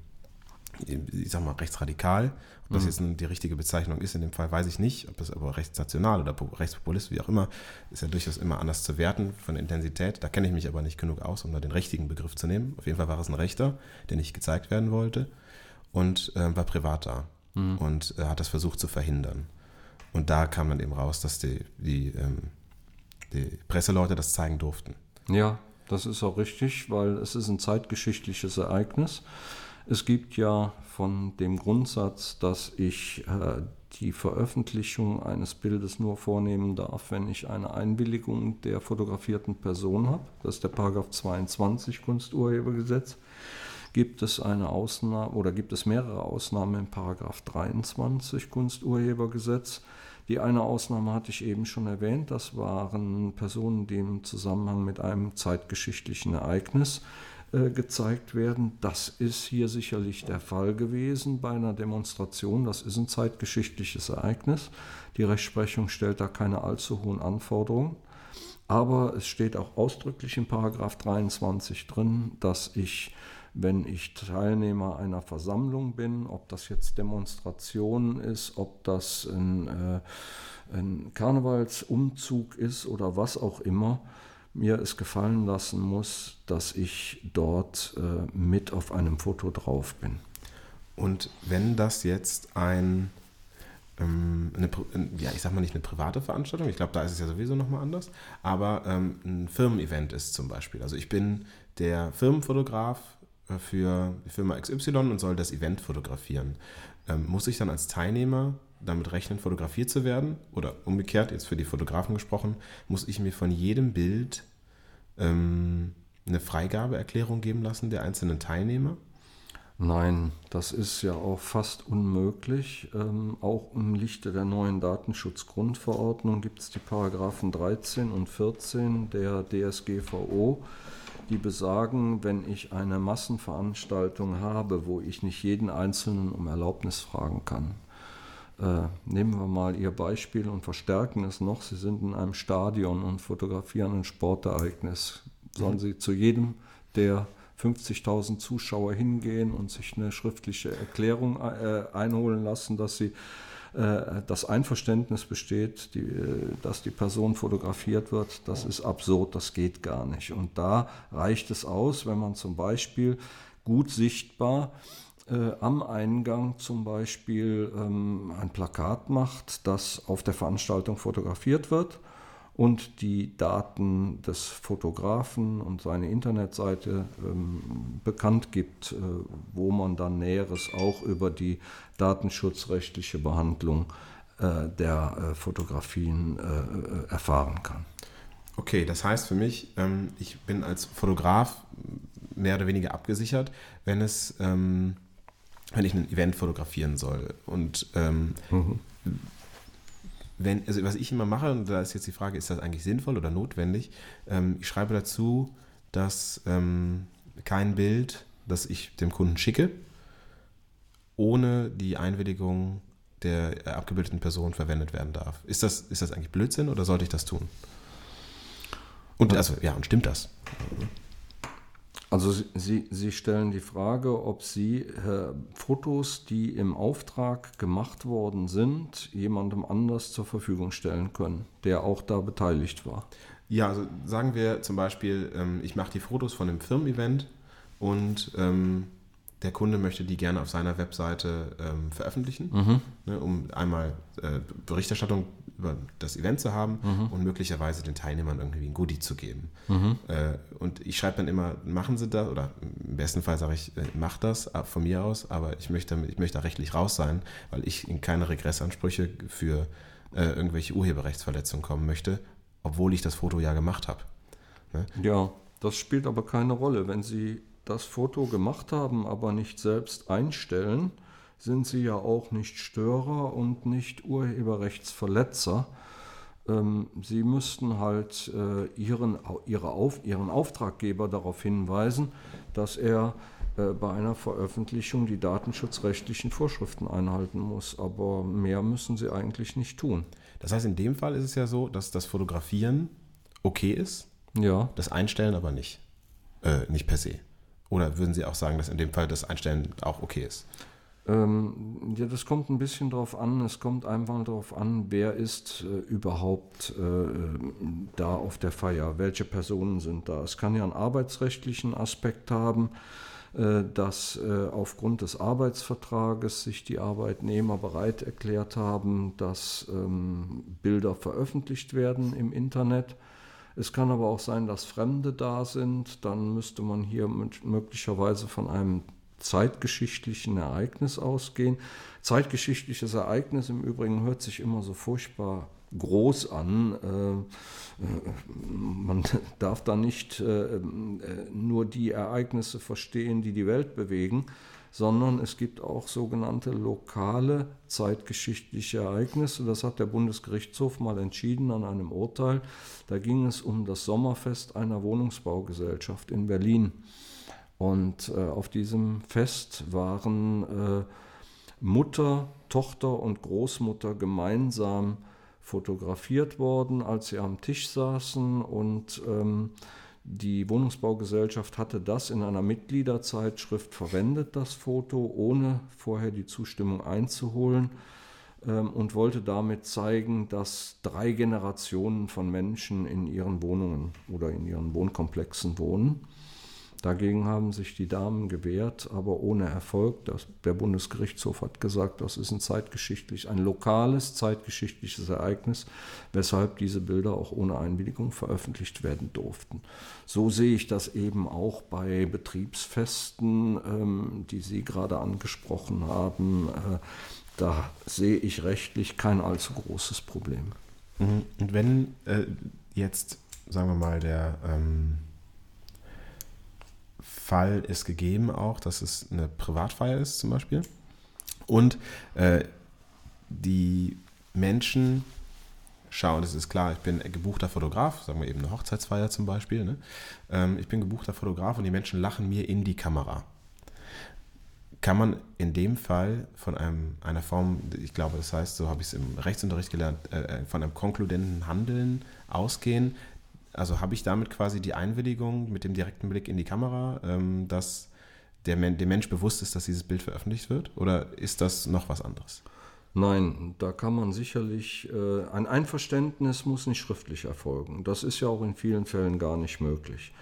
ich sag mal, rechtsradikal ob das mhm. jetzt die richtige Bezeichnung ist in dem Fall, weiß ich nicht. Ob das aber rechtsnational oder rechtspopulist, wie auch immer, ist ja durchaus immer anders zu werten von Intensität. Da kenne ich mich aber nicht genug aus, um da den richtigen Begriff zu nehmen. Auf jeden Fall war es ein Rechter, der nicht gezeigt werden wollte und äh, war privat da mhm. und äh, hat das versucht zu verhindern. Und da kam dann eben raus, dass die, die, ähm, die Presseleute das zeigen durften. Ja, das ist auch richtig, weil es ist ein zeitgeschichtliches Ereignis. Es gibt ja von dem Grundsatz, dass ich äh, die Veröffentlichung eines Bildes nur vornehmen darf, wenn ich eine Einwilligung der fotografierten Person habe. Das ist der Paragraph 22 Kunsturhebergesetz. Gibt es eine Ausnahme oder gibt es mehrere Ausnahmen im Paragraph 23 Kunsturhebergesetz? Die eine Ausnahme hatte ich eben schon erwähnt, das waren Personen, die im Zusammenhang mit einem zeitgeschichtlichen Ereignis äh, gezeigt werden. Das ist hier sicherlich der Fall gewesen bei einer Demonstration. Das ist ein zeitgeschichtliches Ereignis. Die Rechtsprechung stellt da keine allzu hohen Anforderungen. Aber es steht auch ausdrücklich in Paragraph 23 drin, dass ich wenn ich Teilnehmer einer Versammlung bin, ob das jetzt Demonstration ist, ob das ein, äh, ein Karnevalsumzug ist oder was auch immer, mir es gefallen lassen muss, dass ich dort äh, mit auf einem Foto drauf bin. Und wenn das jetzt ein, ähm, eine, ja, ich sag mal nicht eine private Veranstaltung, ich glaube, da ist es ja sowieso nochmal anders, aber ähm, ein Firmen-Event ist zum Beispiel. Also ich bin der Firmenfotograf für die Firma XY und soll das Event fotografieren. Ähm, muss ich dann als Teilnehmer damit rechnen, fotografiert zu werden? Oder umgekehrt, jetzt für die Fotografen gesprochen, muss ich mir von jedem Bild ähm, eine Freigabeerklärung geben lassen der einzelnen Teilnehmer? Nein, das ist ja auch fast unmöglich. Ähm, auch im Lichte der neuen Datenschutzgrundverordnung gibt es die Paragraphen 13 und 14 der DSGVO, die besagen, wenn ich eine Massenveranstaltung habe, wo ich nicht jeden Einzelnen um Erlaubnis fragen kann. Äh, nehmen wir mal Ihr Beispiel und verstärken es noch. Sie sind in einem Stadion und fotografieren ein Sportereignis. Sollen Sie zu jedem der 50.000 Zuschauer hingehen und sich eine schriftliche Erklärung äh, einholen lassen, dass sie das Einverständnis besteht, die, äh, dass die Person fotografiert wird, das ist absurd, das geht gar nicht. Und da reicht es aus, wenn man zum Beispiel gut sichtbar äh, am Eingang zum Beispiel ähm, ein Plakat macht, das auf der Veranstaltung fotografiert wird und die Daten des Fotografen und seine Internetseite ähm, bekannt gibt, äh, wo man dann Näheres auch über die datenschutzrechtliche Behandlung äh, der äh, Fotografien äh, äh, erfahren kann. Okay, das heißt für mich, ähm, ich bin als Fotograf mehr oder weniger abgesichert, wenn es, ähm, wenn ich ein Event fotografieren soll. Und ähm, mhm wenn, also was ich immer mache, und da ist jetzt die Frage, ist das eigentlich sinnvoll oder notwendig? Ähm, ich schreibe dazu, dass ähm, kein Bild, das ich dem Kunden schicke, ohne die Einwilligung der äh, abgebildeten Person verwendet werden darf. Ist das, ist das eigentlich Blödsinn oder sollte ich das tun? Und also, ja, und stimmt das? Also Sie, Sie stellen die Frage, ob Sie äh, Fotos, die im Auftrag gemacht worden sind, jemandem anders zur Verfügung stellen können, der auch da beteiligt war. Ja, also sagen wir zum Beispiel, ähm, ich mache die Fotos von einem Firmen-Event und ähm, der Kunde möchte die gerne auf seiner Webseite ähm, veröffentlichen, mhm. ne, um einmal äh, Berichterstattung über das Event zu haben mhm. und möglicherweise den Teilnehmern irgendwie ein Goodie zu geben. Mhm. Äh, und ich schreibe dann immer, machen Sie das, oder im besten Fall sage ich, äh, mach das von mir aus, aber ich möchte, ich möchte da rechtlich raus sein, weil ich in keine Regressansprüche für äh, irgendwelche Urheberrechtsverletzungen kommen möchte, obwohl ich das Foto ja gemacht habe. Ne? Ja, das spielt aber keine Rolle. Wenn Sie das Foto gemacht haben, aber nicht selbst einstellen, sind sie ja auch nicht Störer und nicht Urheberrechtsverletzer. Ähm, sie müssten halt äh, ihren, ihre Auf, ihren Auftraggeber darauf hinweisen, dass er äh, bei einer Veröffentlichung die datenschutzrechtlichen Vorschriften einhalten muss. Aber mehr müssen sie eigentlich nicht tun. Das heißt, in dem Fall ist es ja so, dass das Fotografieren okay ist, ja. das Einstellen aber nicht. Äh, nicht per se. Oder würden Sie auch sagen, dass in dem Fall das Einstellen auch okay ist? Ähm, ja, das kommt ein bisschen darauf an. Es kommt einfach darauf an, wer ist äh, überhaupt äh, da auf der Feier, welche Personen sind da. Es kann ja einen arbeitsrechtlichen Aspekt haben, äh, dass äh, aufgrund des Arbeitsvertrages sich die Arbeitnehmer bereit erklärt haben, dass ähm, Bilder veröffentlicht werden im Internet. Es kann aber auch sein, dass Fremde da sind. Dann müsste man hier möglicherweise von einem zeitgeschichtlichen Ereignis ausgehen. Zeitgeschichtliches Ereignis im Übrigen hört sich immer so furchtbar groß an. Äh, äh, man darf da nicht äh, nur die Ereignisse verstehen, die die Welt bewegen, sondern es gibt auch sogenannte lokale zeitgeschichtliche Ereignisse. Das hat der Bundesgerichtshof mal entschieden an einem Urteil. Da ging es um das Sommerfest einer Wohnungsbaugesellschaft in Berlin. Und äh, auf diesem Fest waren äh, Mutter, Tochter und Großmutter gemeinsam fotografiert worden, als sie am Tisch saßen und ähm, Die Wohnungsbaugesellschaft hatte das in einer Mitgliederzeitschrift verwendet, das Foto, ohne vorher die Zustimmung einzuholen ähm, und wollte damit zeigen, dass drei Generationen von Menschen in ihren Wohnungen oder in ihren Wohnkomplexen wohnen. Dagegen haben sich die Damen gewehrt, aber ohne Erfolg. Das, der Bundesgerichtshof hat gesagt, das ist ein zeitgeschichtlich, ein lokales zeitgeschichtliches Ereignis, weshalb diese Bilder auch ohne Einwilligung veröffentlicht werden durften. So sehe ich das eben auch bei Betriebsfesten, ähm, die Sie gerade angesprochen haben. Äh, da sehe ich rechtlich kein allzu großes Problem. Mhm. Und wenn äh, jetzt, sagen wir mal, der ähm Fall ist gegeben auch, dass es eine Privatfeier ist zum Beispiel. Und äh, die Menschen schauen, das ist klar, ich bin gebuchter Fotograf, sagen wir eben eine Hochzeitsfeier zum Beispiel. Ne? Ähm, ich bin gebuchter Fotograf und die Menschen lachen mir in die Kamera. Kann man in dem Fall von einem, einer Form, ich glaube, das heißt, so habe ich es im Rechtsunterricht gelernt, äh, äh von einem konkludenten Handeln ausgehen, also habe ich damit quasi die Einwilligung mit dem direkten Blick in die Kamera, ähm, dass der, dem Mensch bewusst ist, dass dieses Bild veröffentlicht wird? Oder ist das noch was anderes? Nein, da kann man sicherlich, äh, ein Einverständnis muss nicht schriftlich erfolgen. Das ist ja auch in vielen Fällen gar nicht möglich.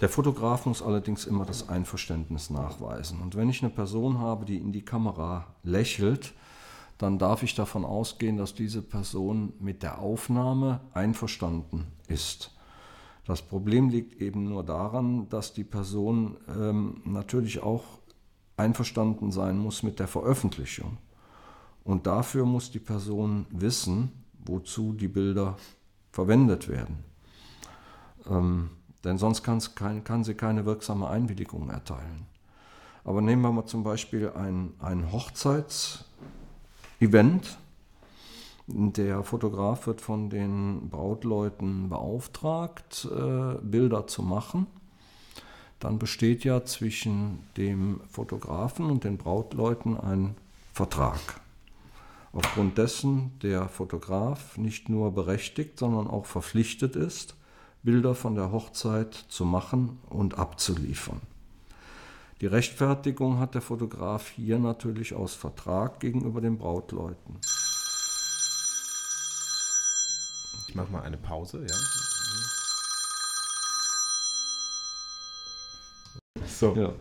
Der Fotograf muss allerdings immer das Einverständnis nachweisen. Und wenn ich eine Person habe, die in die Kamera lächelt, dann darf ich davon ausgehen, dass diese Person mit der Aufnahme einverstanden ist. Das Problem liegt eben nur daran, dass die Person ähm, natürlich auch einverstanden sein muss mit der Veröffentlichung. Und dafür muss die Person wissen, wozu die Bilder verwendet werden. Ähm, denn sonst kein, kann sie keine wirksame Einwilligung erteilen. Aber nehmen wir mal zum Beispiel ein, ein Hochzeitsevent der Fotograf wird von den Brautleuten beauftragt, äh, Bilder zu machen. Dann besteht ja zwischen dem Fotografen und den Brautleuten ein Vertrag. Aufgrund dessen der Fotograf nicht nur berechtigt, sondern auch verpflichtet ist, Bilder von der Hochzeit zu machen und abzuliefern. Die Rechtfertigung hat der Fotograf hier natürlich aus Vertrag gegenüber den Brautleuten. Ich mache mal eine Pause, ja. So, ja.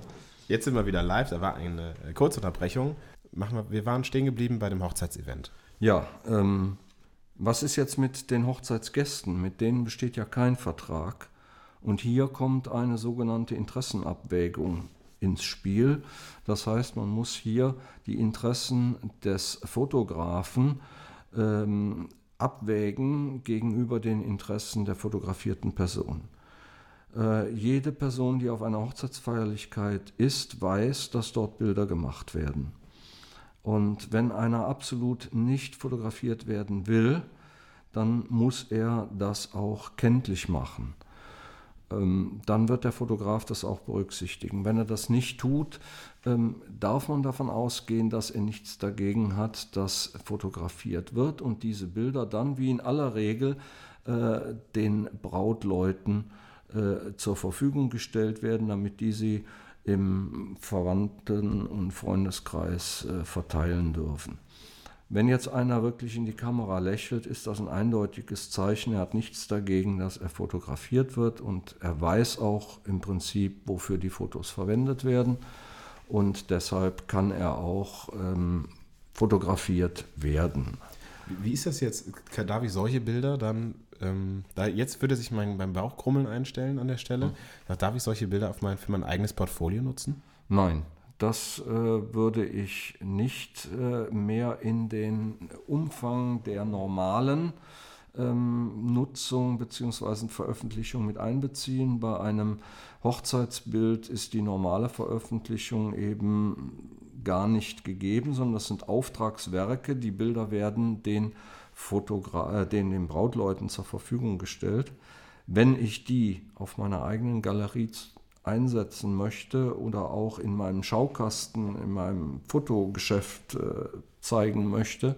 jetzt sind wir wieder live. Da war eine äh, Kurzunterbrechung. Machen wir, wir waren stehen geblieben bei dem Hochzeitsevent. Ja, ähm, was ist jetzt mit den Hochzeitsgästen? Mit denen besteht ja kein Vertrag. Und hier kommt eine sogenannte Interessenabwägung ins Spiel. Das heißt, man muss hier die Interessen des Fotografen ähm, abwägen gegenüber den Interessen der fotografierten Person. Äh, jede Person, die auf einer Hochzeitsfeierlichkeit ist, weiß, dass dort Bilder gemacht werden. Und wenn einer absolut nicht fotografiert werden will, dann muss er das auch kenntlich machen. Ähm, dann wird der Fotograf das auch berücksichtigen. Wenn er das nicht tut, ähm, darf man davon ausgehen, dass er nichts dagegen hat, dass fotografiert wird und diese Bilder dann wie in aller Regel äh, den Brautleuten äh, zur Verfügung gestellt werden, damit die sie im Verwandten- und Freundeskreis äh, verteilen dürfen. Wenn jetzt einer wirklich in die Kamera lächelt, ist das ein eindeutiges Zeichen. Er hat nichts dagegen, dass er fotografiert wird und er weiß auch im Prinzip, wofür die Fotos verwendet werden. Und deshalb kann er auch ähm, fotografiert werden. Wie, ist das jetzt? Darf ich solche Bilder dann ähm, da jetzt würde sich mein, beim Bauchkrummeln einstellen an der Stelle. Mhm. Darf ich solche Bilder auf mein, für mein eigenes Portfolio nutzen? Nein, das äh, würde ich nicht äh, mehr in den Umfang der normalen ähm, Nutzung bzw. Veröffentlichung mit einbeziehen. Bei einem Hochzeitsbild ist die normale Veröffentlichung eben gar nicht gegeben, sondern das sind Auftragswerke. Die Bilder werden den, Fotogra äh, den, den Brautleuten zur Verfügung gestellt. Wenn ich die auf meiner eigenen Galerie einsetzen möchte oder auch in meinem Schaukasten, in meinem Fotogeschäft äh, zeigen möchte,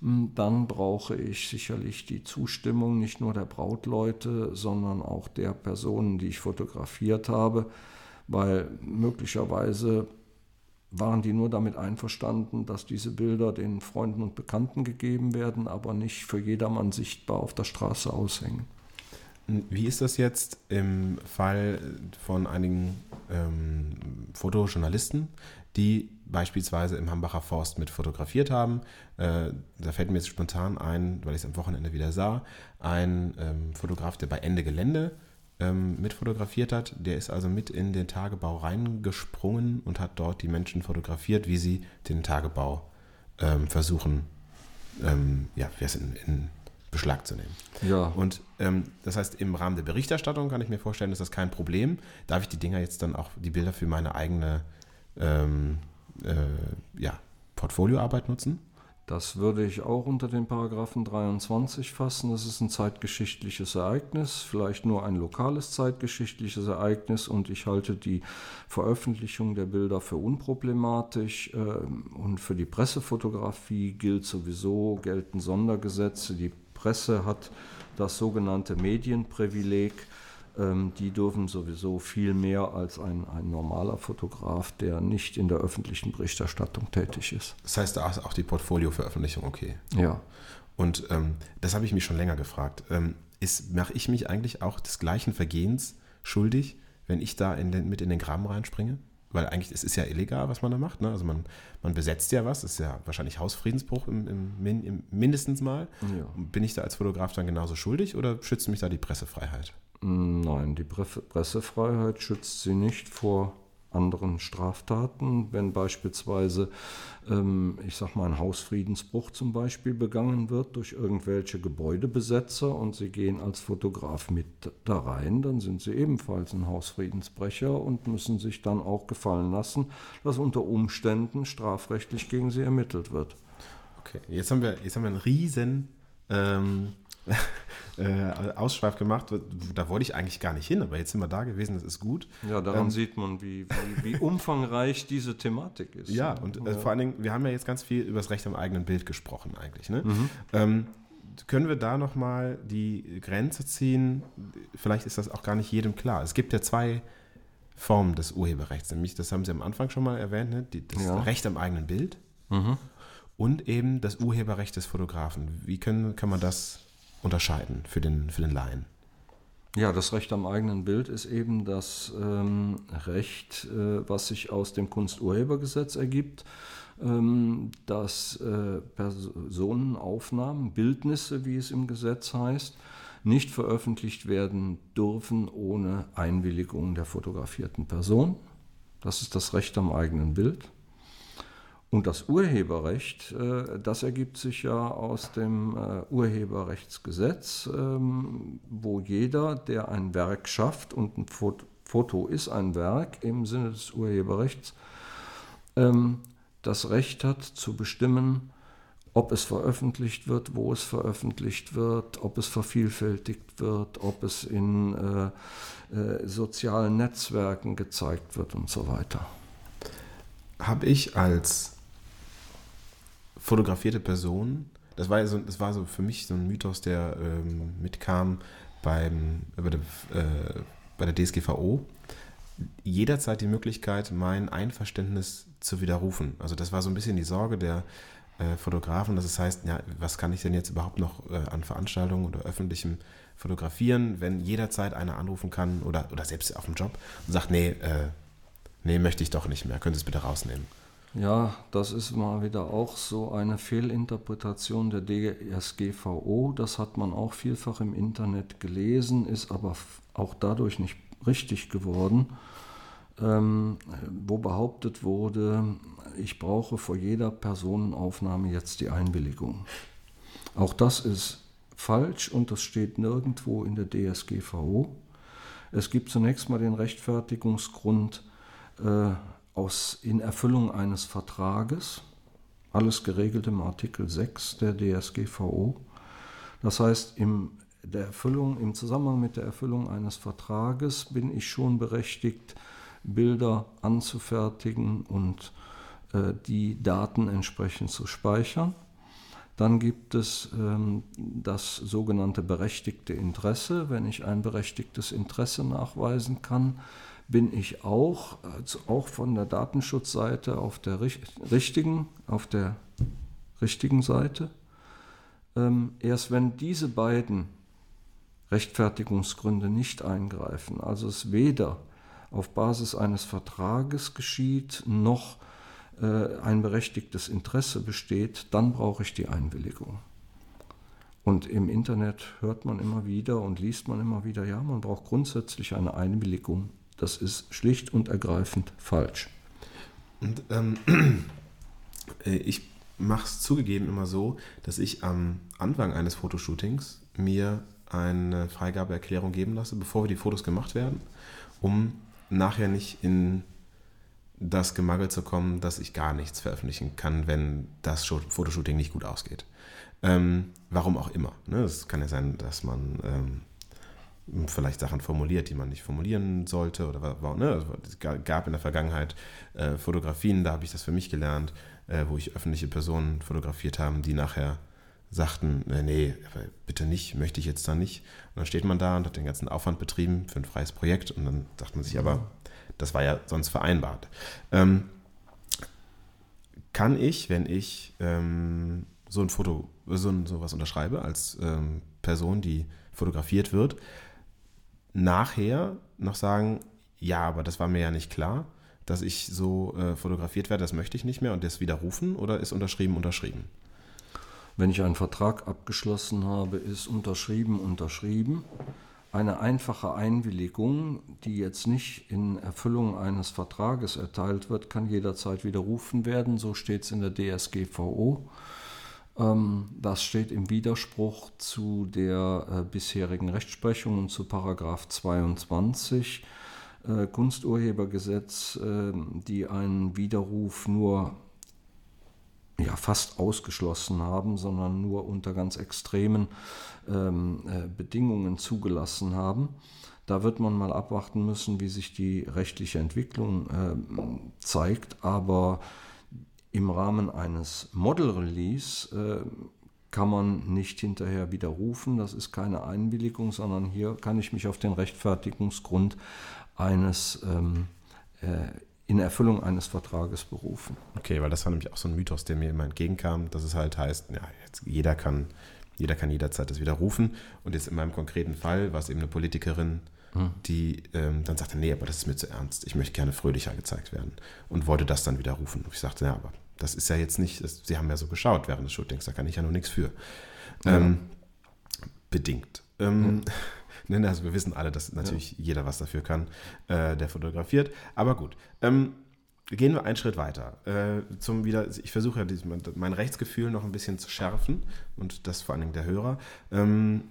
hm, dann brauche ich sicherlich die Zustimmung nicht nur der Brautleute, sondern auch der Personen, die ich fotografiert habe, weil möglicherweise waren die nur damit einverstanden, dass diese Bilder den Freunden und Bekannten gegeben werden, aber nicht für jedermann sichtbar auf der Straße aushängen. Wie ist das jetzt im Fall von einigen ähm, Fotojournalisten, die beispielsweise im Hambacher Forst mit fotografiert haben? Äh, da fällt mir jetzt spontan ein, weil ich es am Wochenende wieder sah, ein ähm, Fotograf, der bei Ende Gelände ähm, mit fotografiert hat. Der ist also mit in den Tagebau reingesprungen und hat dort die Menschen fotografiert, wie sie den Tagebau ähm, versuchen, ähm, ja, in, in Beschlag zu nehmen. Ja. Und ähm, das heißt, im Rahmen der Berichterstattung kann ich mir vorstellen, ist das kein Problem. Darf ich die Dinger jetzt dann auch, die Bilder für meine eigene ähm, äh, ja, Portfolioarbeit nutzen? Das würde ich auch unter den Paragraphen 23 fassen. Das ist ein zeitgeschichtliches Ereignis, vielleicht nur ein lokales zeitgeschichtliches Ereignis und ich halte die Veröffentlichung der Bilder für unproblematisch ähm, und für die Pressefotografie gilt sowieso, gelten Sondergesetze. Die Presse hat das sogenannte Medienprivileg. Ähm, die dürfen sowieso viel mehr als ein, ein normaler Fotograf, der nicht in der öffentlichen Berichterstattung tätig ist. Das heißt, da ist auch die Portfolio-Veröffentlichung okay. Ja. Und ähm, das habe ich mich schon länger gefragt. Ähm, Mache ich mich eigentlich auch des gleichen Vergehens schuldig, wenn ich da in den, mit in den Graben reinspringe? Weil eigentlich es ist ja illegal, was man da macht. Ne? Also man, man besetzt ja was, das ist ja wahrscheinlich Hausfriedensbruch im, im, im mindestens mal. Ja. Bin ich da als Fotograf dann genauso schuldig oder schützt mich da die Pressefreiheit? Nein, die Pressefreiheit schützt sie nicht vor anderen Straftaten, wenn beispielsweise, ähm, ich sag mal, ein Hausfriedensbruch zum Beispiel begangen wird durch irgendwelche Gebäudebesetzer und sie gehen als Fotograf mit da rein, dann sind sie ebenfalls ein Hausfriedensbrecher und müssen sich dann auch gefallen lassen, dass unter Umständen strafrechtlich gegen sie ermittelt wird. Okay, jetzt haben wir, jetzt haben wir einen riesen ähm, äh, Ausschweif gemacht. Da wollte ich eigentlich gar nicht hin, aber jetzt sind wir da gewesen, das ist gut. Ja, daran ähm, sieht man, wie, wie, wie, umfangreich diese Thematik ist. Ja, und äh, ja. vor allen Dingen, wir haben ja jetzt ganz viel über das Recht am eigenen Bild gesprochen eigentlich. Ne? Mhm. Ähm, können wir da nochmal die Grenze ziehen? Vielleicht ist das auch gar nicht jedem klar. Es gibt ja zwei Formen des Urheberrechts, nämlich, das haben Sie am Anfang schon mal erwähnt, ne? Die, das ja. Recht am eigenen Bild mhm. und eben das Urheberrecht des Fotografen. Wie können, kann man das unterscheiden für den, für den Laien? Ja, das Recht am eigenen Bild ist eben das ähm, Recht, äh, was sich aus dem Kunsturhebergesetz ergibt, ähm, dass äh, Personenaufnahmen, Bildnisse, wie es im Gesetz heißt, nicht veröffentlicht werden dürfen ohne Einwilligung der fotografierten Person. Das ist das Recht am eigenen Bild. Und das Urheberrecht, äh, das ergibt sich ja aus dem äh, Urheberrechtsgesetz, ähm, wo jeder, der ein Werk schafft, und ein Foto ist ein Werk im Sinne des Urheberrechts, ähm, das Recht hat zu bestimmen, ob es veröffentlicht wird, wo es veröffentlicht wird, ob es vervielfältigt wird, ob es in äh, sozialen Netzwerken gezeigt wird und so weiter. Habe ich als fotografierte Person. Das war, so, das war so für mich so ein Mythos, der ähm, mitkam beim, bei, der, äh, bei der DSGVO. Jederzeit die Möglichkeit, mein Einverständnis zu widerrufen. Also das war so ein bisschen die Sorge der äh, Fotografen, dass es heißt, ja, was kann ich denn jetzt überhaupt noch äh, an Veranstaltungen oder öffentlichem fotografieren, wenn jederzeit einer anrufen kann oder, oder selbst auf dem Job und sagt, nee, äh, nee, möchte ich doch nicht mehr, können Sie es bitte rausnehmen. Ja, das ist mal wieder auch so eine Fehlinterpretation der DSGVO. Das hat man auch vielfach im Internet gelesen, ist aber auch dadurch nicht richtig geworden, ähm, wo behauptet wurde, ich brauche vor jeder Personenaufnahme jetzt die Einwilligung. Auch das ist falsch und das steht nirgendwo in der DSGVO. Es gibt zunächst mal den Rechtfertigungsgrund, äh, aus, in Erfüllung eines Vertrages, alles geregelt im Artikel 6 der DSGVO. Das heißt, im, der Erfüllung, im Zusammenhang mit der Erfüllung eines Vertrages bin ich schon berechtigt, Bilder anzufertigen und äh, die Daten entsprechend zu speichern. Dann gibt es ähm, das sogenannte berechtigte Interesse. Wenn ich ein berechtigtes Interesse nachweisen kann, bin ich auch, also auch von der Datenschutzseite auf der richtigen, auf der richtigen Seite. Ähm, erst wenn diese beiden Rechtfertigungsgründe nicht eingreifen, also es weder auf Basis eines Vertrages geschieht, noch äh, ein berechtigtes Interesse besteht, dann brauche ich die Einwilligung. Und im Internet hört man immer wieder und liest man immer wieder, ja, man braucht grundsätzlich eine Einwilligung. Das ist schlicht und ergreifend falsch. Und ähm, äh, ich mache es zugegeben immer so, dass ich am Anfang eines Fotoshootings mir eine Freigabeerklärung geben lasse, bevor wir die Fotos gemacht werden, um nachher nicht in das Gemangel zu kommen, dass ich gar nichts veröffentlichen kann, wenn das Fotoshooting nicht gut ausgeht. Ähm, warum auch immer. Ne? Es kann ja sein, dass man ähm, vielleicht Sachen formuliert, die man nicht formulieren sollte. Oder ne? also, es gab in der Vergangenheit äh, Fotografien, da habe ich das für mich gelernt, äh, wo ich öffentliche Personen fotografiert habe, die nachher sagten, äh, nee, bitte nicht, möchte ich jetzt da nicht. Und dann steht man da und hat den ganzen Aufwand betrieben für ein freies Projekt und dann sagt man sich aber, das war ja sonst vereinbart. Ähm, kann ich, wenn ich ähm, so ein Foto, so, so was unterschreibe als ähm, Person, die fotografiert wird, nachher noch sagen, ja, aber das war mir ja nicht klar, dass ich so äh, fotografiert werde, das möchte ich nicht mehr und das widerrufen oder ist unterschrieben, unterschrieben? Wenn ich einen Vertrag abgeschlossen habe, ist unterschrieben, unterschrieben eine einfache Einwilligung, die jetzt nicht in Erfüllung eines Vertrages erteilt wird, kann jederzeit widerrufen werden. So steht es in der DSGVO. Ähm, das steht im Widerspruch zu der äh, bisherigen Rechtsprechung und zu Paragraph 22 äh, Kunsturhebergesetz, ähm, die einen Widerruf nur ja, fast ausgeschlossen haben, sondern nur unter ganz extremen ähm, äh, Bedingungen zugelassen haben. Da wird man mal abwarten müssen, wie sich die rechtliche Entwicklung äh, zeigt. Aber im Rahmen eines Model Release äh, kann man nicht hinterher widerrufen. Das ist keine Einwilligung, sondern hier kann ich mich auf den Rechtfertigungsgrund eines ähm, äh, in Erfüllung eines Vertrages berufen. Okay, weil das war nämlich auch so ein Mythos, der mir immer entgegenkam, dass es halt heißt, ja, jeder kann, jeder kann jederzeit das widerrufen. Und jetzt in meinem konkreten Fall war es eben eine Politikerin, hm. die ähm, dann sagte, nee, aber das ist mir zu ernst, ich möchte gerne fröhlicher gezeigt werden und wollte das dann widerrufen. Und ich sagte, ja, aber das ist ja jetzt nicht, das, Sie haben ja so geschaut während des Shootings, da kann ich ja noch nichts für. Ja. Ähm, bedingt. Ähm, ja. Ne, also wir wissen alle, dass natürlich ja. jeder was dafür kann, äh, der fotografiert. Aber gut. Ähm, gehen wir einen Schritt weiter. Äh, zum wieder, ich versuche ja dieses, mein Rechtsgefühl noch ein bisschen zu schärfen und das vor allen Dingen der Hörer. Ähm,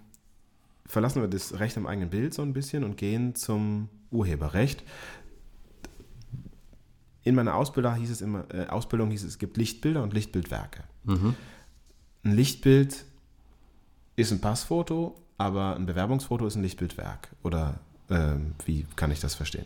verlassen wir das Recht am eigenen Bild so ein bisschen und gehen zum Urheberrecht. In meiner Ausbildung hieß es immer, äh, Ausbildung hieß es, es gibt Lichtbilder und Lichtbildwerke. Mhm. Ein Lichtbild ist ein Passfoto aber ein Bewerbungsfoto ist ein Lichtbildwerk. Oder ähm, wie kann ich das verstehen?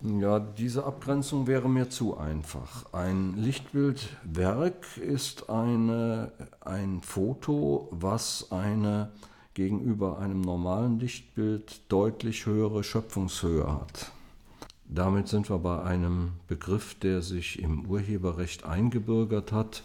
Ja, diese Abgrenzung wäre mir zu einfach. Ein Lichtbildwerk ist eine, ein Foto, was eine gegenüber einem normalen Lichtbild deutlich höhere Schöpfungshöhe hat. Damit sind wir bei einem Begriff, der sich im Urheberrecht eingebürgert hat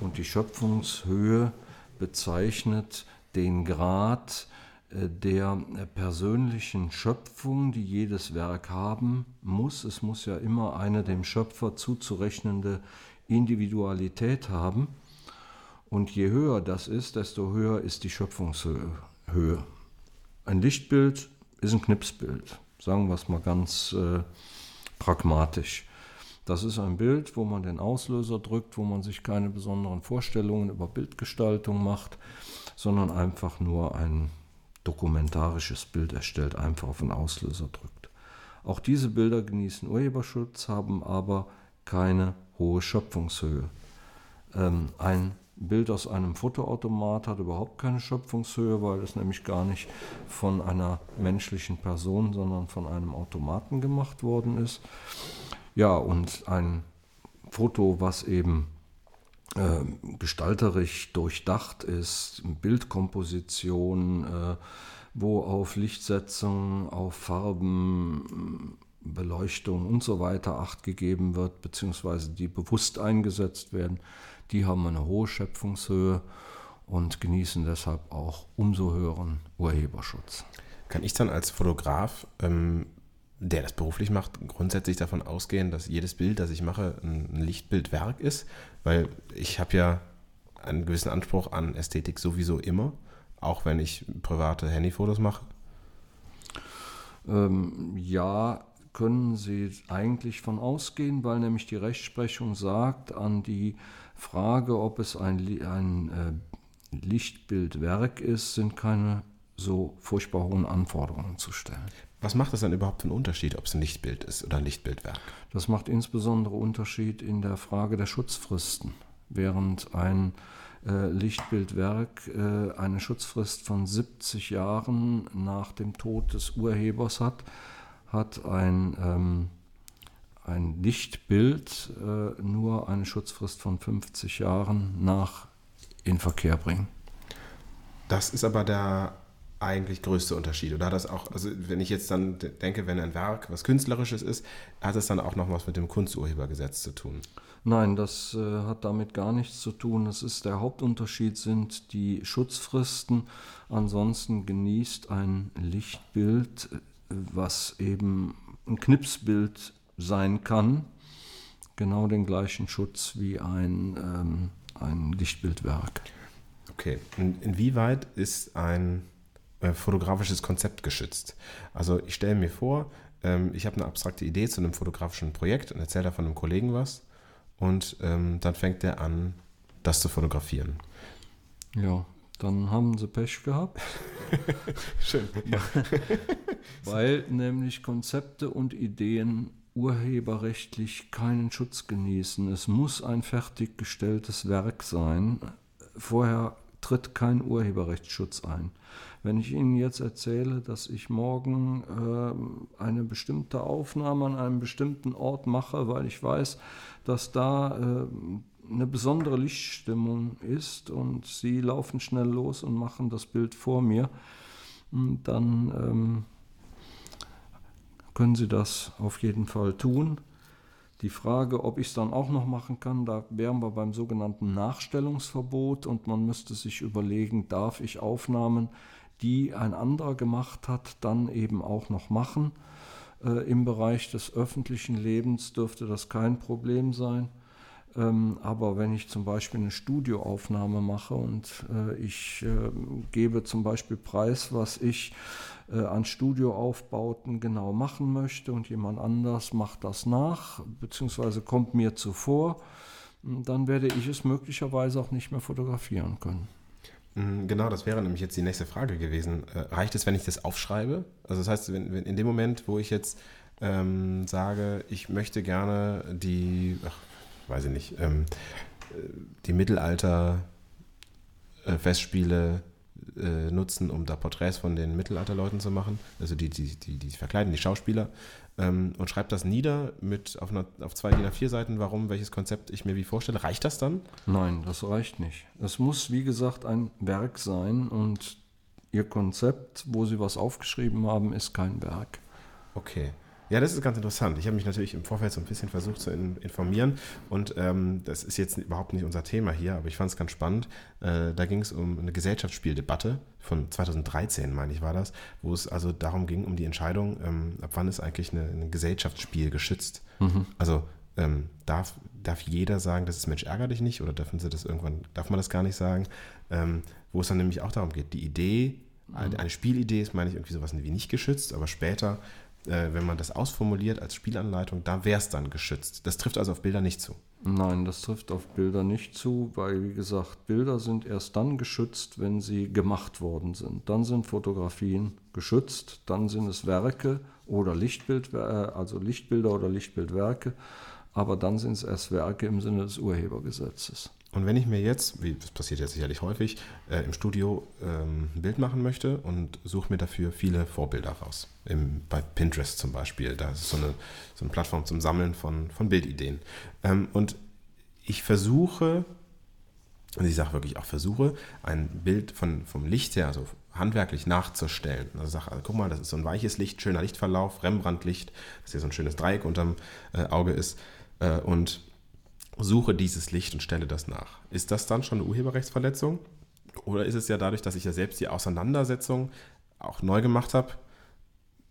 und die Schöpfungshöhe bezeichnet den Grad äh, der persönlichen Schöpfung, die jedes Werk haben muss. Es muss ja immer eine dem Schöpfer zuzurechnende Individualität haben. Und je höher das ist, desto höher ist die Schöpfungshöhe. Ein Lichtbild ist ein Knipsbild, sagen wir es mal ganz äh, pragmatisch. Das ist ein Bild, wo man den Auslöser drückt, wo man sich keine besonderen Vorstellungen über Bildgestaltung macht sondern einfach nur ein dokumentarisches Bild erstellt, einfach auf den Auslöser drückt. Auch diese Bilder genießen Urheberschutz, haben aber keine hohe Schöpfungshöhe. Ähm, ein Bild aus einem Fotoautomat hat überhaupt keine Schöpfungshöhe, weil es nämlich gar nicht von einer menschlichen Person, sondern von einem Automaten gemacht worden ist. Ja, und ein Foto, was eben äh, gestalterisch durchdacht ist, Bildkomposition, äh, wo auf Lichtsetzung, auf Farben, Beleuchtung und so weiter Acht gegeben wird, beziehungsweise die bewusst eingesetzt werden, die haben eine hohe Schöpfungshöhe und genießen deshalb auch umso höheren Urheberschutz. Kann ich dann als Fotograf, ähm, der das beruflich macht, grundsätzlich davon ausgehen, dass jedes Bild, das ich mache, ein Lichtbildwerk ist? Weil ich habe ja einen gewissen Anspruch an Ästhetik sowieso immer, auch wenn ich private Handyfotos mache. Ähm, ja, können Sie eigentlich von ausgehen, weil nämlich die Rechtsprechung sagt, an die Frage, ob es ein, ein äh, Lichtbildwerk ist, sind keine so furchtbar hohen Anforderungen zu stellen. Was macht es dann überhaupt für einen Unterschied, ob es ein Lichtbild ist oder ein Lichtbildwerk? Das macht insbesondere Unterschied in der Frage der Schutzfristen. Während ein äh, Lichtbildwerk äh, eine Schutzfrist von 70 Jahren nach dem Tod des Urhebers hat, hat ein, ähm, ein Lichtbild äh, nur eine Schutzfrist von 50 Jahren nach Inverkehrbringen. Das ist aber der eigentlich größte Unterschied. Oder hat das auch, also wenn ich jetzt dann denke, wenn ein Werk was Künstlerisches ist, hat es dann auch noch was mit dem Kunsturhebergesetz zu tun? Nein, das äh, hat damit gar nichts zu tun. Das ist der Hauptunterschied sind die Schutzfristen. Ansonsten genießt ein Lichtbild was eben ein Knipsbild sein kann, genau den gleichen Schutz wie ein, ähm, ein Lichtbildwerk. Okay, In, inwieweit ist ein äh, fotografisches Konzept geschützt? Also ich stelle mir vor, ähm, ich habe eine abstrakte Idee zu einem fotografischen Projekt und erzähle da von einem Kollegen was und ähm, dann fängt er an, das zu fotografieren. Ja, dann haben sie Pech gehabt. Schön. Weil nämlich Konzepte und Ideen urheberrechtlich keinen Schutz genießen. Es muss ein fertiggestelltes Werk sein. Vorher tritt kein Urheberrechtsschutz ein. Wenn ich Ihnen jetzt erzähle, dass ich morgen äh, eine bestimmte Aufnahme an einem bestimmten Ort mache, weil ich weiß, dass da äh, eine besondere Lichtstimmung ist und Sie laufen schnell los und machen das Bild vor mir, dann ähm, können Sie das auf jeden Fall tun. Die Frage, ob ich es dann auch noch machen kann, da wären wir beim sogenannten Nachstellungsverbot und man müsste sich überlegen, darf ich Aufnahmen, die ein anderer gemacht hat, dann eben auch noch machen. Äh, Im Bereich des öffentlichen Lebens dürfte das kein Problem sein. Ähm, aber wenn ich zum Beispiel eine Studioaufnahme mache und äh, ich äh, gebe zum Beispiel preis, was ich äh, an Studioaufbauten genau machen möchte und jemand anders macht das nach, beziehungsweise kommt mir zuvor, dann werde ich es möglicherweise auch nicht mehr fotografieren können. Mm, genau, das wäre nämlich jetzt die nächste Frage gewesen. Äh, reicht es, wenn ich das aufschreibe? Also das heißt, wenn, wenn in dem Moment, wo ich jetzt ähm, sage, ich möchte gerne die, ach, weiß ich nicht, ähm, die Mittelalter-Festspiele äh, nutzen, um da Porträts von den Mittelalterleuten zu machen, also die, die, die, die verkleiden, die Schauspieler, ähm, und schreibt das nieder mit auf, einer, auf zwei DIN A4 Seiten, warum, welches Konzept ich mir wie vorstelle. Reicht das dann? Nein, das reicht nicht. Es muss, wie gesagt, ein Werk sein und Ihr Konzept, wo Sie was aufgeschrieben haben, ist kein Werk. Okay. Ja, das ist ganz interessant. Ich habe mich natürlich im Vorfeld so ein bisschen versucht zu in, informieren und ähm, das ist jetzt überhaupt nicht unser Thema hier, aber ich fand es ganz spannend. Äh, da ging es um eine Gesellschaftsspieldebatte von 2013, meine ich, war das, wo es also darum ging, um die Entscheidung, ähm, ab wann ist eigentlich eine, ein Gesellschaftsspiel geschützt. Mhm. Also ähm, darf, darf jeder sagen, das ist Mensch, ärger dich nicht oder dürfen sie das irgendwann, darf man das gar nicht sagen? Ähm, wo es dann nämlich auch darum geht, die Idee, mhm. eine Spielidee ist, meine ich, irgendwie sowas wie nicht geschützt, aber später äh, wenn man das ausformuliert als Spielanleitung, da wäre es dann geschützt. Das trifft also auf Bilder nicht zu. Nein, das trifft auf Bilder nicht zu, weil, wie gesagt, Bilder sind erst dann geschützt, wenn sie gemacht worden sind. Dann sind Fotografien geschützt, dann sind es Werke oder Lichtbild, äh, also Lichtbilder oder Lichtbildwerke, aber dann sind es erst Werke im Sinne des Urhebergesetzes. Und wenn ich mir jetzt, wie das passiert jetzt sicherlich häufig, äh, im Studio ähm, ein Bild machen möchte und suche mir dafür viele Vorbilder raus, Im, bei Pinterest zum Beispiel, da ist so eine, so eine Plattform zum Sammeln von, von Bildideen. Ähm, und ich versuche Und ich sage wirklich auch, versuche ein Bild von, vom Licht her, also handwerklich nachzustellen. Also sage, also guck mal, das ist so ein weiches Licht, schöner Lichtverlauf, Rembrandt-Licht, dass hier so ein schönes Dreieck unterm äh, Auge ist. Äh, und suche dieses Licht und stelle das nach. Ist das dann schon eine Urheberrechtsverletzung? Oder ist es ja dadurch, dass ich ja selbst die Auseinandersetzung auch neu gemacht habe,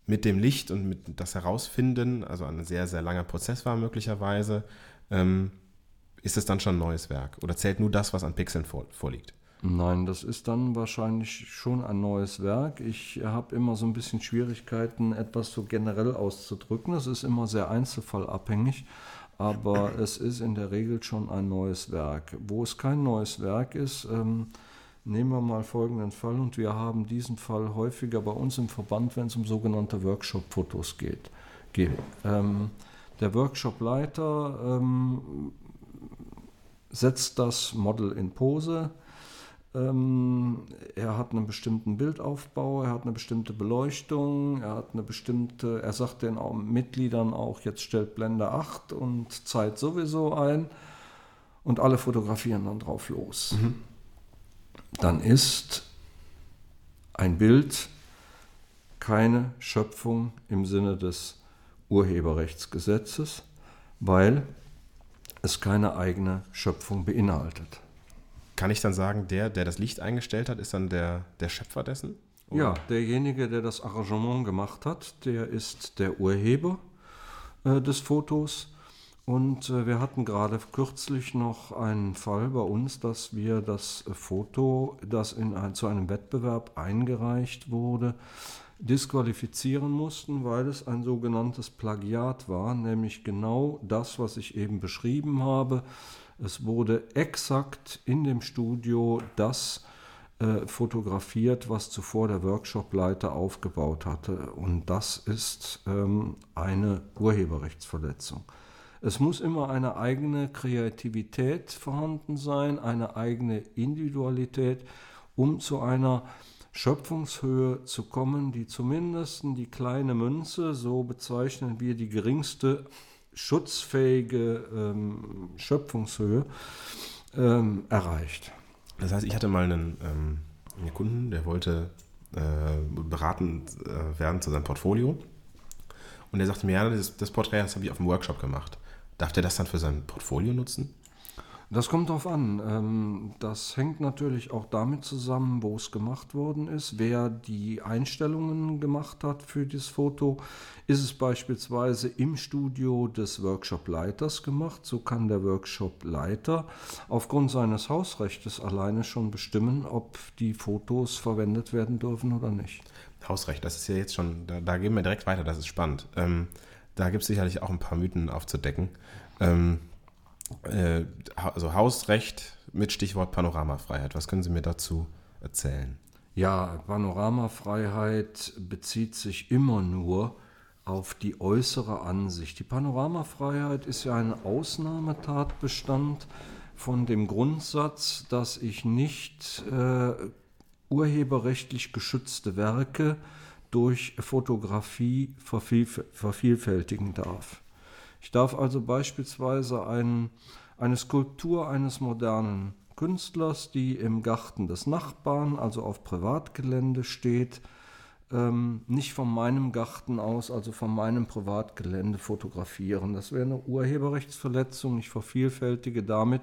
mit dem Licht und mit das Herausfinden, also ein sehr, sehr langer Prozess war möglicherweise, ähm, ist es dann schon ein neues Werk? Oder zählt nur das, was an Pixeln vor, vorliegt? Nein, das ist dann wahrscheinlich schon ein neues Werk. Ich habe immer so ein bisschen Schwierigkeiten, etwas so generell auszudrücken. Es ist immer sehr einzelfallabhängig, aber es ist in der Regel schon ein neues Werk. Wo es kein neues Werk ist, ähm, nehmen wir mal folgenden Fall und wir haben diesen Fall häufiger bei uns im Verband, wenn es um sogenannte Workshop-Fotos geht. geht. Ähm, der Workshop-Leiter ähm, setzt das Model in Pose. Ähm, er hat einen bestimmten Bildaufbau, er hat eine bestimmte Beleuchtung, er hat eine bestimmte, er sagt den Mitgliedern auch, jetzt stellt Blende 8 und Zeit sowieso ein und alle fotografieren dann drauf los. Mhm. Dann ist ein Bild keine Schöpfung im Sinne des Urheberrechtsgesetzes, weil es keine eigene Schöpfung beinhaltet. Kann ich dann sagen, der, der das Licht eingestellt hat, ist dann der, der Schöpfer dessen? Oder? Ja, derjenige, der das Arrangement gemacht hat, der ist der Urheber äh, des Fotos. Und äh, wir hatten gerade kürzlich noch einen Fall bei uns, dass wir das Foto, das in ein, zu einem Wettbewerb eingereicht wurde, disqualifizieren mussten, weil es ein sogenanntes Plagiat war, nämlich genau das, was ich eben beschrieben habe. Es wurde exakt in dem Studio das äh, fotografiert, was zuvor der Workshopleiter aufgebaut hatte. Und das ist ähm, eine Urheberrechtsverletzung. Es muss immer eine eigene Kreativität vorhanden sein, eine eigene Individualität, um zu einer Schöpfungshöhe zu kommen, die zumindest die kleine Münze, so bezeichnen wir die geringste schutzfähige ähm, Schöpfungshöhe, ähm, erreicht. Das heißt, ich hatte mal einen, ähm, einen Kunden, der wollte äh, beraten äh, werden zu seinem Portfolio. Und der sagte mir, ja, das, das Porträt, habe ich auf dem Workshop gemacht. Darf der das dann für sein Portfolio nutzen? Das kommt darauf an. Ähm, das hängt natürlich auch damit zusammen, wo es gemacht worden ist, wer die Einstellungen gemacht hat für das Foto. Ist es beispielsweise im Studio des Workshop-Leiters gemacht, so kann der Workshop-Leiter aufgrund seines Hausrechts alleine schon bestimmen, ob die Fotos verwendet werden dürfen oder nicht. Hausrecht, das ist ja jetzt schon, da, da gehen wir direkt weiter, das ist spannend. Ähm, da gibt es sicherlich auch ein paar Mythen aufzudecken. Ähm, äh, also Hausrecht mit Stichwort Panoramafreiheit. Was können Sie mir dazu erzählen? Ja, Panoramafreiheit bezieht sich immer nur auf die äußere Ansicht. Die Panoramafreiheit ist ja ein Ausnahmetatbestand von dem Grundsatz, dass ich nicht äh, urheberrechtlich geschützte Werke durch Fotografie vervielfältigen darf. Ich darf also beispielsweise ein, eine Skulptur eines modernen Künstlers, die im Garten des Nachbarn, also auf Privatgelände steht, ähm, nicht von meinem Garten aus, also von meinem Privatgelände fotografieren. Das wäre eine Urheberrechtsverletzung. Ich vervielfältige damit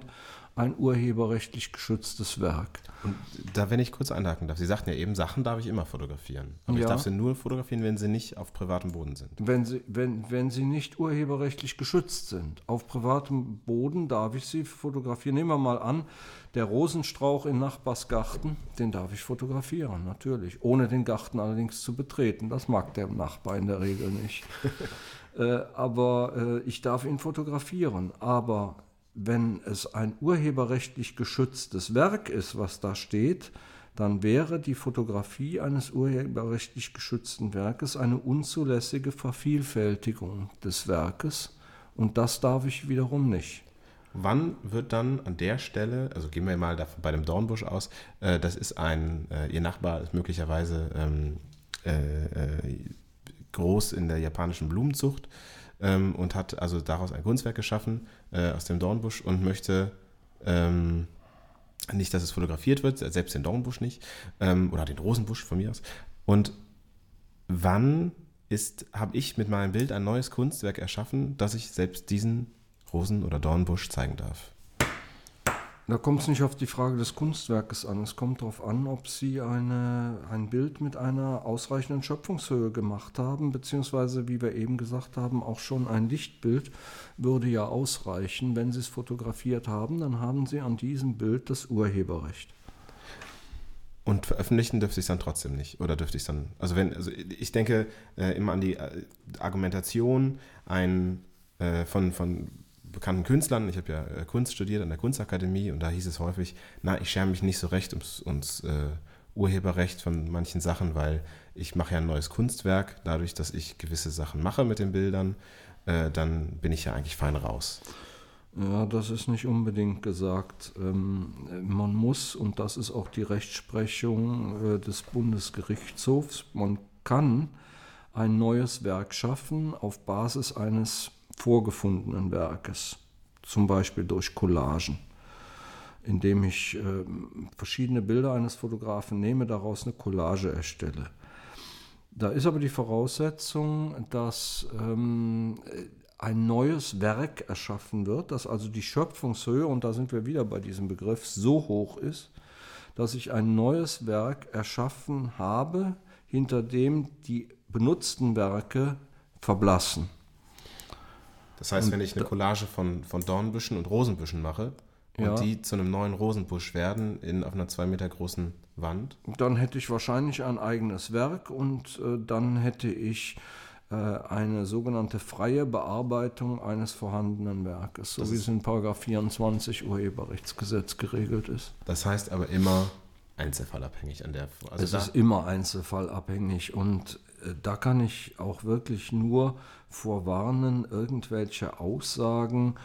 ein urheberrechtlich geschütztes Werk. Und da, wenn ich kurz einhaken darf, Sie sagten ja eben, Sachen darf ich immer fotografieren. Aber ja. ich darf sie nur fotografieren, wenn sie nicht auf privatem Boden sind. Wenn sie, wenn, wenn sie nicht urheberrechtlich geschützt sind. Auf privatem Boden darf ich sie fotografieren. Nehmen wir mal an, der Rosenstrauch im Nachbarsgarten, den darf ich fotografieren, natürlich. Ohne den Garten allerdings zu betreten. Das mag der Nachbar in der Regel nicht. äh, aber äh, ich darf ihn fotografieren. Aber wenn es ein urheberrechtlich geschütztes Werk ist, was da steht, dann wäre die Fotografie eines urheberrechtlich geschützten Werkes eine unzulässige Vervielfältigung des Werkes und das darf ich wiederum nicht. Wann wird dann an der Stelle, also gehen wir mal bei dem Dornbusch aus, äh, das ist ein, äh, Ihr Nachbar ist möglicherweise ähm, äh, äh groß in der japanischen Blumenzucht, ähm, und hat also daraus ein Kunstwerk geschaffen äh, aus dem Dornbusch und möchte ähm, nicht, dass es fotografiert wird, selbst den Dornbusch nicht ähm, oder den Rosenbusch von mir aus. Und wann ist, habe ich mit meinem Bild ein neues Kunstwerk erschaffen, dass ich selbst diesen Rosen- oder Dornbusch zeigen darf? Da kommt es nicht auf die Frage des Kunstwerkes an. Es kommt darauf an, ob Sie eine, ein Bild mit einer ausreichenden Schöpfungshöhe gemacht haben, beziehungsweise, wie wir eben gesagt haben, auch schon ein Lichtbild würde ja ausreichen. Wenn Sie es fotografiert haben, dann haben Sie an diesem Bild das Urheberrecht. Und veröffentlichen dürfte ich es dann trotzdem nicht. Oder dürfte ich es dann. Also wenn, also ich denke äh, immer an die äh, Argumentation ein, äh, von, von bekannten Künstlern. Ich habe ja äh, Kunst studiert an der Kunstakademie und da hieß es häufig, na, ich schäme mich nicht so recht ums, ums äh, Urheberrecht von manchen Sachen, weil ich mache ja ein neues Kunstwerk. Dadurch, dass ich gewisse Sachen mache mit den Bildern, äh, dann bin ich ja eigentlich fein raus. Ja, das ist nicht unbedingt gesagt. Ähm, man muss, und das ist auch die Rechtsprechung äh, des Bundesgerichtshofs, man kann ein neues Werk schaffen auf Basis eines vorgefundenen Werkes, zum Beispiel durch Collagen, indem ich äh, verschiedene Bilder eines Fotografen nehme, daraus eine Collage erstelle. Da ist aber die Voraussetzung, dass ähm, ein neues Werk erschaffen wird, dass also die Schöpfungshöhe, und da sind wir wieder bei diesem Begriff, so hoch ist, dass ich ein neues Werk erschaffen habe, hinter dem die benutzten Werke verblassen. Das heißt, und wenn ich eine Collage von, von Dornbüschen und Rosenbüschen mache und ja. die zu einem neuen Rosenbusch werden in, auf einer zwei Meter großen Wand. Dann hätte ich wahrscheinlich ein eigenes Werk und äh, dann hätte ich äh, eine sogenannte freie Bearbeitung eines vorhandenen Werkes, so das wie es in 24 Urheberrechtsgesetz geregelt ist. Das heißt aber immer einzelfallabhängig an der. Also es ist immer einzelfallabhängig und da kann ich auch wirklich nur vorwarnen, irgendwelche Aussagen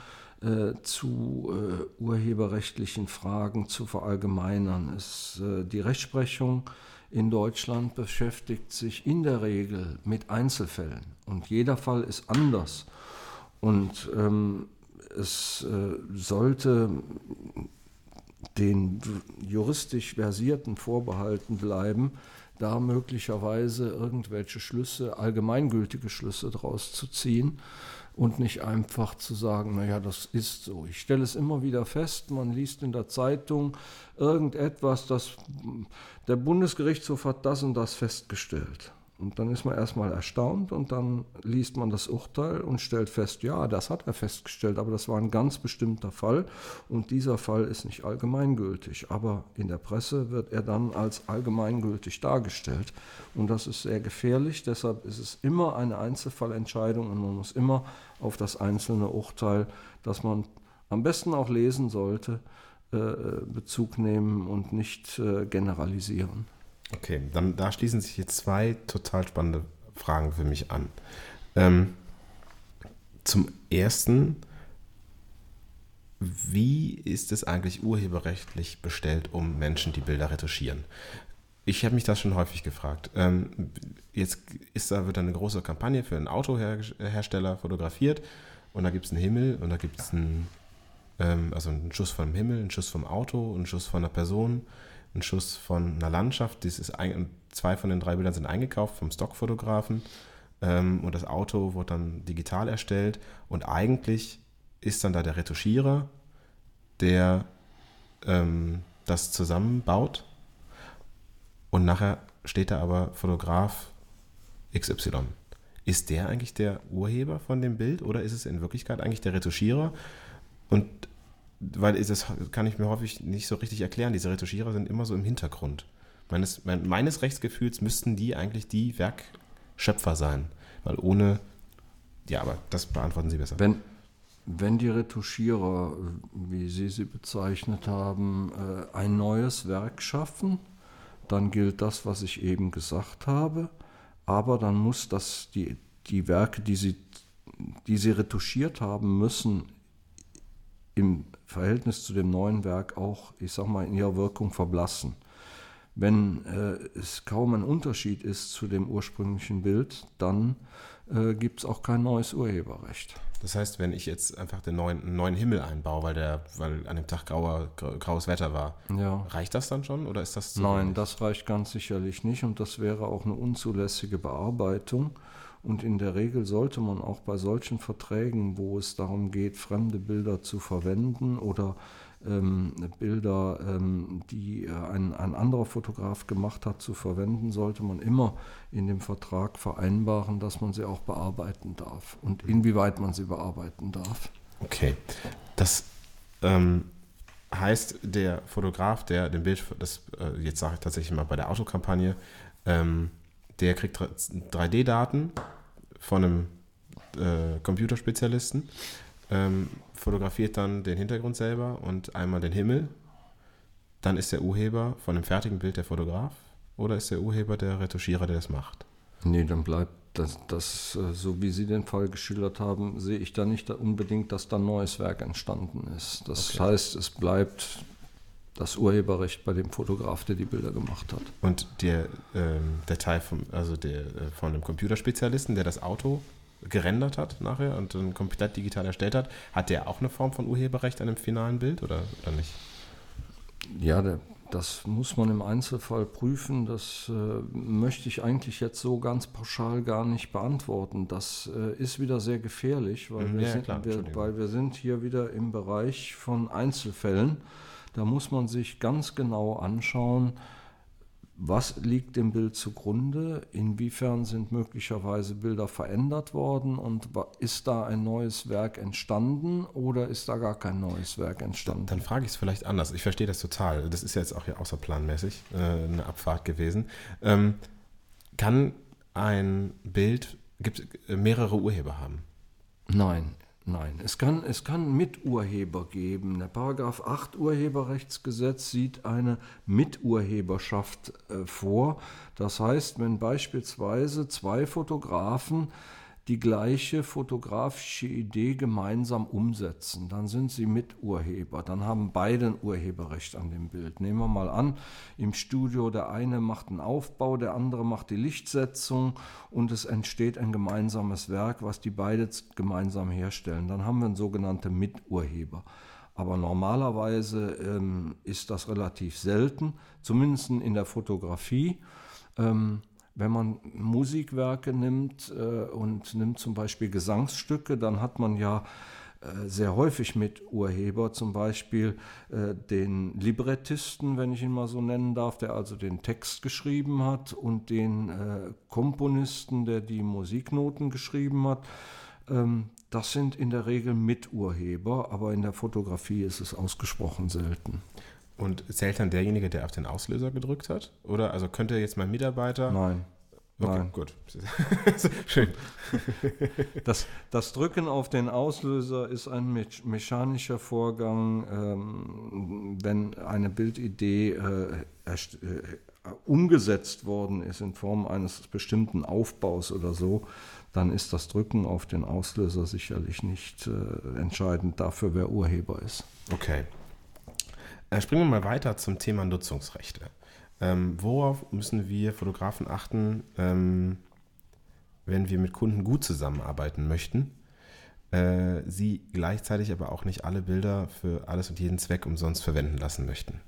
äh, zu äh, urheberrechtlichen Fragen zu verallgemeinern. Es, äh, die Rechtsprechung in Deutschland beschäftigt sich in der Regel mit Einzelfällen und jeder Fall ist anders. Und ähm, es äh, sollte den juristisch Versierten vorbehalten bleiben, da möglicherweise irgendwelche Schlüsse, allgemeingültige Schlüsse daraus zu ziehen und nicht einfach zu sagen, naja, das ist so. Ich stelle es immer wieder fest, man liest in der Zeitung irgendetwas, dass der Bundesgerichtshof hat das und das festgestellt. Und dann ist man erstmal erstaunt und dann liest man das Urteil und stellt fest, ja, das hat er festgestellt, aber das war ein ganz bestimmter Fall und dieser Fall ist nicht allgemeingültig. Aber in der Presse wird er dann als allgemeingültig dargestellt und das ist sehr gefährlich. Deshalb ist es immer eine Einzelfallentscheidung und man muss immer auf das einzelne Urteil, das man am besten auch lesen sollte, äh, Bezug nehmen und nicht äh, generalisieren. Okay, dann da schließen sich jetzt zwei total spannende Fragen für mich an. Ähm, zum ersten, wie ist es eigentlich urheberrechtlich bestellt um Menschen, die Bilder retuschieren? Ich habe mich das schon häufig gefragt. Ähm, jetzt ist da, wird eine große Kampagne für einen Autohersteller fotografiert und da gibt es einen Himmel und da gibt es einen, ähm, also einen Schuss vom Himmel, einen Schuss vom Auto, einen Schuss von einer Person ein Schuss von einer Landschaft. Das ist ein, zwei von den drei Bildern sind eingekauft vom Stockfotografen ähm, und das Auto wird dann digital erstellt und eigentlich ist dann da der Retuschierer, der ähm, das zusammenbaut und nachher steht da aber Fotograf XY. Ist der eigentlich der Urheber von dem Bild oder ist es in Wirklichkeit eigentlich der Retuschierer? Und weil das kann ich mir häufig nicht so richtig erklären. Diese Retuschierer sind immer so im Hintergrund. Meines, meines Rechtsgefühls müssten die eigentlich die Werkschöpfer sein. Weil ohne, ja, aber das beantworten Sie besser. Wenn, wenn die Retuschierer, wie Sie sie bezeichnet haben, äh, ein neues Werk schaffen, dann gilt das, was ich eben gesagt habe. Aber dann muss das, die, die Werke, die sie, die sie retuschiert haben, müssen im Verhältnis zu dem neuen Werk auch, ich sag mal, in ihrer Wirkung verblassen. Wenn äh, es kaum ein Unterschied ist zu dem ursprünglichen Bild, dann äh, gibt es auch kein neues Urheberrecht. Das heißt, wenn ich jetzt einfach den neuen, neuen Himmel einbaue, weil, der, weil an dem Tag grauer, graues Wetter war, ja. reicht das dann schon oder ist das Nein, wenig? das reicht ganz sicherlich nicht und das wäre auch eine unzulässige Bearbeitung. Und in der Regel sollte man auch bei solchen Verträgen, wo es darum geht, fremde Bilder zu verwenden oder ähm, Bilder, ähm, die äh, ein, ein anderer Fotograf gemacht hat, zu verwenden, sollte man immer in dem Vertrag vereinbaren, dass man sie auch bearbeiten darf. Und inwieweit man sie bearbeiten darf. Okay, das ähm, heißt, der Fotograf, der den Bild, das, äh, jetzt sage ich tatsächlich mal bei der Autokampagne, ähm, der kriegt 3D-Daten von einem äh, Computerspezialisten ähm, fotografiert dann den Hintergrund selber und einmal den Himmel. Dann ist der Urheber von dem fertigen Bild der Fotograf oder ist der Urheber der Retuschierer, der das macht? Nee, dann bleibt das, das, äh, so wie Sie den Fall geschildert haben, sehe ich da nicht unbedingt, dass da ein neues Werk entstanden ist. Das okay. heißt, es bleibt das Urheberrecht bei dem Fotograf, der die Bilder gemacht hat. Und der, ähm, der Teil vom, also der, äh, von dem Computerspezialisten, der das Auto gerendert hat nachher und dann komplett digital erstellt hat, hat der auch eine Form von Urheberrecht an dem finalen Bild oder, oder nicht? Ja, der, das muss man im Einzelfall prüfen. Das äh, möchte ich eigentlich jetzt so ganz pauschal gar nicht beantworten. Das äh, ist wieder sehr gefährlich, weil, mhm, wir ja, sind, klar, wir, weil wir sind hier wieder im Bereich von Einzelfällen. Da muss man sich ganz genau anschauen, was liegt dem Bild zugrunde? Inwiefern sind möglicherweise Bilder verändert worden und ist da ein neues Werk entstanden oder ist da gar kein neues Werk entstanden? Dann, dann frage ich es vielleicht anders. Ich verstehe das total. Das ist jetzt auch hier außerplanmäßig äh, eine Abfahrt gewesen. Ähm, kann ein Bild gibt mehrere Urheber haben? Nein, Nein, es kann, es kann Miturheber geben. Der Paragraph 8 Urheberrechtsgesetz sieht eine Miturheberschaft äh, vor. Das heißt, wenn beispielsweise zwei Fotografen die gleiche fotografische Idee gemeinsam umsetzen. Dann sind sie Miturheber. Dann haben beide ein Urheberrecht an dem Bild. Nehmen wir mal an, im Studio der eine macht einen Aufbau, der andere macht die Lichtsetzung und es entsteht ein gemeinsames Werk, was die beide gemeinsam herstellen. Dann haben wir einen sogenannten Miturheber. Aber normalerweise ähm, ist das relativ selten, zumindest in der Fotografie. Ähm, wenn man Musikwerke nimmt äh, und nimmt zum Beispiel Gesangsstücke, dann hat man ja äh, sehr häufig mit Urheber, zum Beispiel äh, den Librettisten, wenn ich ihn mal so nennen darf, der also den Text geschrieben hat, und den äh, Komponisten, der die Musiknoten geschrieben hat. Ähm, das sind in der Regel Miturheber, aber in der Fotografie ist es ausgesprochen selten. Und zählt dann derjenige, der auf den Auslöser gedrückt hat? Oder also könnte jetzt mein Mitarbeiter. Nein. Okay, Nein. gut. Schön. Das, das, Drücken auf den Auslöser ist ein me mechanischer Vorgang, ähm, wenn eine Bildidee äh, äh, umgesetzt worden ist in Form eines bestimmten Aufbaus oder so, dann ist das Drücken auf den Auslöser sicherlich nicht äh, entscheidend dafür, wer Urheber ist. Okay. Äh, springen wir mal weiter zum Thema Nutzungsrechte. Ähm, worauf müssen wir Fotografen achten, ähm, wenn wir mit Kunden gut zusammenarbeiten möchten? Äh, sie gleichzeitig aber auch nicht alle Bilder für alles und jeden Zweck umsonst verwenden lassen möchten.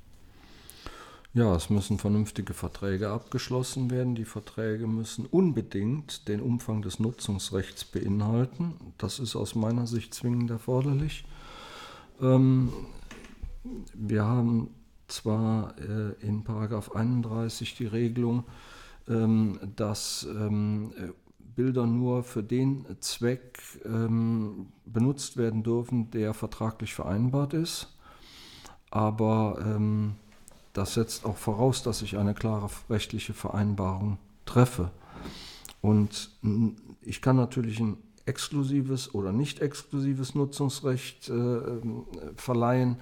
Ja, es müssen vernünftige Verträge abgeschlossen werden. Die Verträge müssen unbedingt den Umfang des Nutzungsrechts beinhalten. Das ist aus meiner Sicht zwingend erforderlich. Ähm, wir haben zwar äh, in Paragraph 31 die Regelung, ähm, dass ähm, Bilder nur für den Zweck ähm, benutzt werden dürfen, der vertraglich vereinbart ist. Aber ähm, das setzt auch voraus, dass ich eine klare rechtliche Vereinbarung treffe. Und ich kann natürlich ein exklusives oder nicht exklusives Nutzungsrecht äh, verleihen.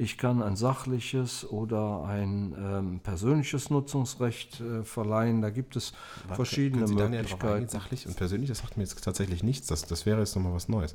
Ich kann ein sachliches oder ein ähm, persönliches Nutzungsrecht äh, verleihen. Da gibt es Warte, verschiedene Möglichkeiten. Sachlich und persönlich, das sagt mir jetzt tatsächlich nichts. Das, das wäre jetzt nochmal was Neues.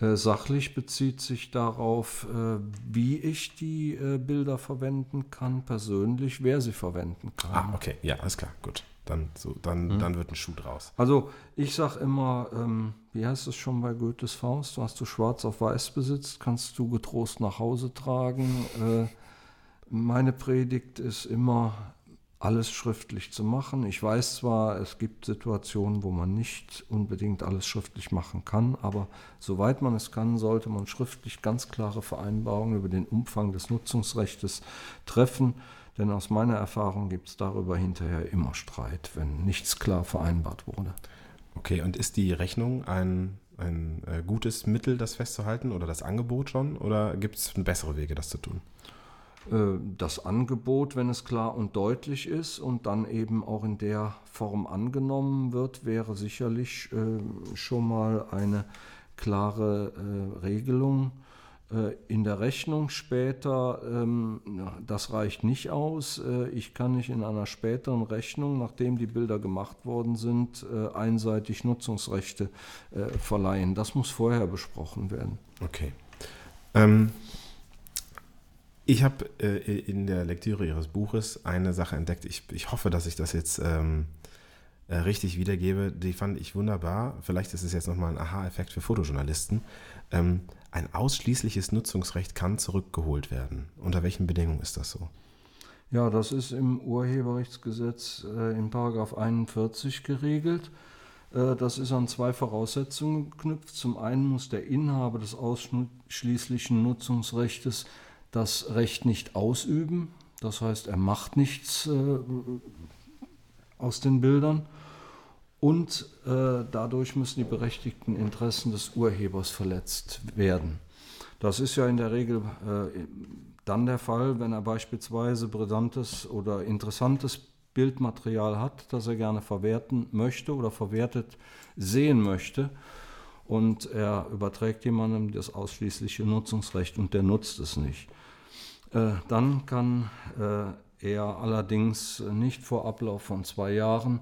Äh, sachlich bezieht sich darauf, äh, wie ich die äh, Bilder verwenden kann, persönlich, wer sie verwenden kann. Ah, okay, ja, alles klar, gut. Dann, so, dann, mhm. dann wird ein Schuh draus. Also ich sage immer, ähm, wie heißt es schon bei Goethes Faust, was du schwarz auf weiß besitzt, kannst du getrost nach Hause tragen. Äh, meine Predigt ist immer, alles schriftlich zu machen. Ich weiß zwar, es gibt Situationen, wo man nicht unbedingt alles schriftlich machen kann, aber soweit man es kann, sollte man schriftlich ganz klare Vereinbarungen über den Umfang des Nutzungsrechts treffen. Denn aus meiner Erfahrung gibt es darüber hinterher immer Streit, wenn nichts klar vereinbart wurde. Okay, und ist die Rechnung ein, ein äh, gutes Mittel, das festzuhalten oder das Angebot schon? Oder gibt es bessere Wege, das zu tun? Äh, das Angebot, wenn es klar und deutlich ist und dann eben auch in der Form angenommen wird, wäre sicherlich äh, schon mal eine klare äh, Regelung. In der Rechnung später, ähm, das reicht nicht aus. Ich kann nicht in einer späteren Rechnung, nachdem die Bilder gemacht worden sind, einseitig Nutzungsrechte verleihen. Das muss vorher besprochen werden. Okay. Ähm ich habe äh, in der Lektüre Ihres Buches eine Sache entdeckt. Ich, ich hoffe, dass ich das jetzt ähm, äh, richtig wiedergebe. Die fand ich wunderbar. Vielleicht ist es jetzt nochmal ein Aha-Effekt für Fotojournalisten. Ähm, ein ausschließliches Nutzungsrecht kann zurückgeholt werden. Unter welchen Bedingungen ist das so? Ja, das ist im Urheberrechtsgesetz äh, in Paragraph 41 geregelt. Äh, das ist an zwei Voraussetzungen geknüpft. Zum einen muss der Inhaber des ausschließlichen Nutzungsrechts das Recht nicht ausüben. Das heißt, er macht nichts äh, aus den Bildern. Und äh, dadurch müssen die berechtigten Interessen des Urhebers verletzt werden. Das ist ja in der Regel äh, dann der Fall, wenn er beispielsweise brillantes oder interessantes Bildmaterial hat, das er gerne verwerten möchte oder verwertet sehen möchte. Und er überträgt jemandem das ausschließliche Nutzungsrecht und der nutzt es nicht. Äh, dann kann äh, er allerdings nicht vor Ablauf von zwei Jahren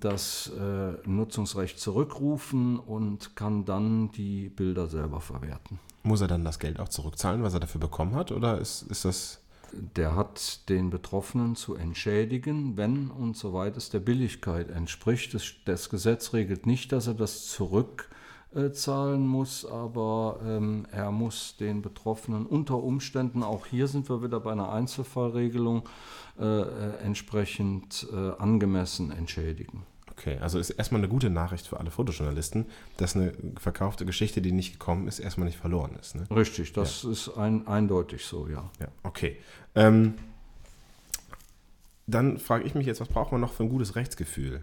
das äh, Nutzungsrecht zurückrufen und kann dann die Bilder selber verwerten. Muss er dann das Geld auch zurückzahlen, was er dafür bekommen hat, oder ist, ist das der hat den Betroffenen zu entschädigen, wenn und soweit es der Billigkeit entspricht. Das, das Gesetz regelt nicht, dass er das zurück äh, zahlen muss, aber ähm, er muss den Betroffenen unter Umständen, auch hier sind wir wieder bei einer Einzelfallregelung, äh, äh, entsprechend äh, angemessen entschädigen. Okay, also ist erstmal eine gute Nachricht für alle Fotojournalisten, dass eine verkaufte Geschichte, die nicht gekommen ist, erstmal nicht verloren ist. Ne? Richtig, das ja. ist ein, eindeutig so, ja. Ja, okay. Ähm, dann frage ich mich jetzt, was braucht man noch für ein gutes Rechtsgefühl?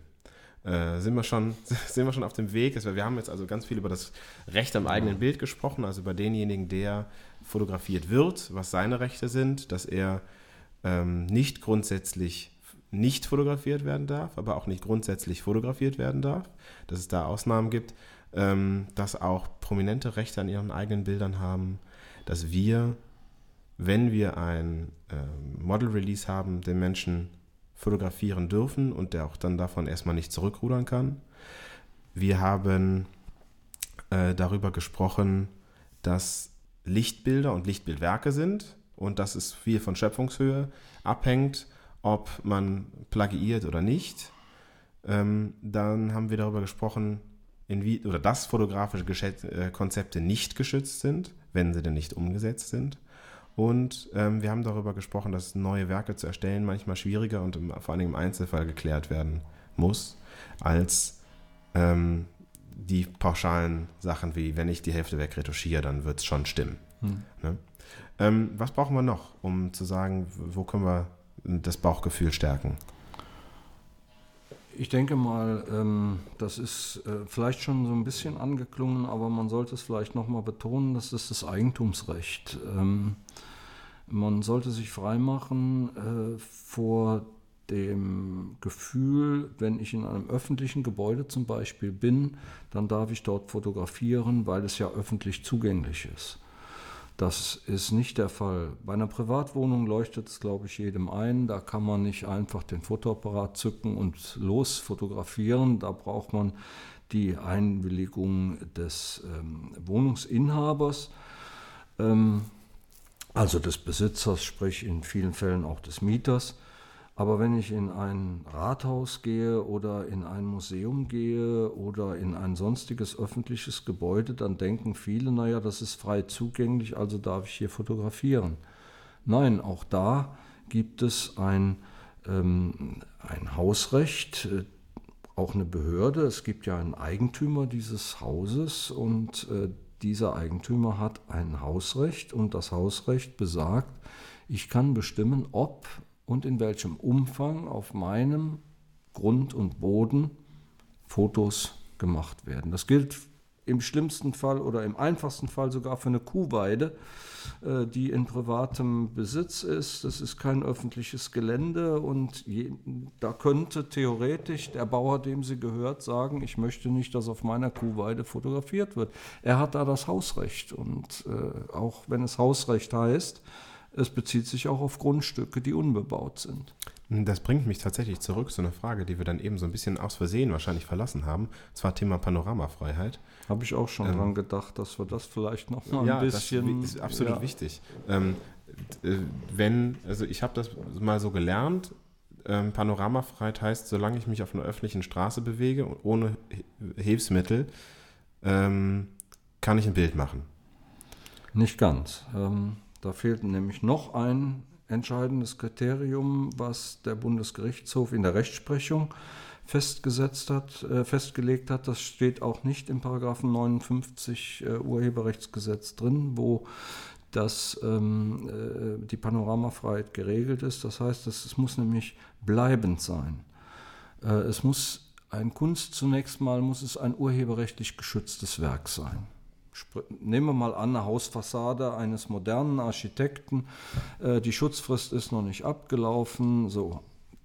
Äh, sind, wir schon, sind wir schon auf dem Weg. Wir haben jetzt also ganz viel über das Recht am eigenen Bild gesprochen, also über denjenigen, der fotografiert wird, was seine Rechte sind, dass er ähm, nicht grundsätzlich nicht fotografiert werden darf, aber auch nicht grundsätzlich fotografiert werden darf, dass es da Ausnahmen gibt, ähm, dass auch prominente Rechte an ihren eigenen Bildern haben, dass wir, wenn wir ein ähm, Model-Release haben, den Menschen fotografieren dürfen und der auch dann davon erstmal nicht zurückrudern kann. Wir haben äh, darüber gesprochen, dass Lichtbilder und Lichtbildwerke sind und dass es viel von Schöpfungshöhe abhängt, ob man plagiiert oder nicht. Ähm, dann haben wir darüber gesprochen, wie, oder dass fotografische äh, Konzepte nicht geschützt sind, wenn sie denn nicht umgesetzt sind. Und ähm, wir haben darüber gesprochen, dass neue Werke zu erstellen manchmal schwieriger und im, vor allem im Einzelfall geklärt werden muss, als ähm, die pauschalen Sachen wie, wenn ich die Hälfte wegretuschiere, dann wird es schon stimmen. Hm. Ne? Ähm, was brauchen wir noch, um zu sagen, wo können wir das Bauchgefühl stärken? Ich denke mal, ähm, das ist äh, vielleicht schon so ein bisschen angeklungen, aber man sollte es vielleicht nochmal betonen, das ist das Eigentumsrecht. Ähm, man sollte sich freimachen äh, vor dem Gefühl, wenn ich in einem öffentlichen Gebäude zum Beispiel bin, dann darf ich dort fotografieren, weil es ja öffentlich zugänglich ist. Das ist nicht der Fall. Bei einer Privatwohnung leuchtet es, glaube ich, jedem ein. Da kann man nicht einfach den Fotoapparat zücken und los fotografieren. Da braucht man die Einwilligung des ähm, Wohnungsinhabers, ähm, also des Besitzers, sprich in vielen Fällen auch des Mieters. Aber wenn ich in ein Rathaus gehe oder in ein Museum gehe oder in ein sonstiges öffentliches Gebäude, dann denken viele, naja, das ist frei zugänglich, also darf ich hier fotografieren. Nein, auch da gibt es ein, ähm, ein Hausrecht, äh, auch eine Behörde. Es gibt ja einen Eigentümer dieses Hauses und äh, dieser Eigentümer hat ein Hausrecht und das Hausrecht besagt, ich kann bestimmen, ob und in welchem Umfang auf meinem Grund und Boden Fotos gemacht werden. Das gilt im schlimmsten Fall oder im einfachsten Fall sogar für eine Kuhweide, äh, die in privatem Besitz ist. Das ist kein öffentliches Gelände und je, da könnte theoretisch der Bauer, dem sie gehört, sagen, ich möchte nicht, dass auf meiner Kuhweide fotografiert wird. Er hat da das Hausrecht und äh, auch wenn es Hausrecht heißt, es bezieht sich auch auf Grundstücke, die unbebaut sind. Das bringt mich tatsächlich zurück zu einer Frage, die wir dann eben so ein bisschen aus Versehen wahrscheinlich verlassen haben. Zwar Thema Panoramafreiheit. Habe ich auch schon ähm, dran gedacht, dass wir das vielleicht noch mal ja, ein bisschen. Das ist absolut ja. wichtig. Ähm, äh, wenn, also ich habe das mal so gelernt, ähm, Panoramafreiheit heißt, solange ich mich auf einer öffentlichen Straße bewege und ohne Hilfsmittel, ähm, kann ich ein Bild machen. Nicht ganz. Ähm, da fehlt nämlich noch ein entscheidendes Kriterium, was der Bundesgerichtshof in der Rechtsprechung festgesetzt hat, äh, festgelegt hat. Das steht auch nicht im Paragraphen 59 äh, Urheberrechtsgesetz drin, wo das, ähm, äh, die Panoramafreiheit geregelt ist. Das heißt, es muss nämlich bleibend sein. Es muss ein Kunst zunächst mal muss es ein urheberrechtlich geschütztes Werk sein nehmen wir mal an, eine Hausfassade eines modernen Architekten, äh, die Schutzfrist ist noch nicht abgelaufen, so.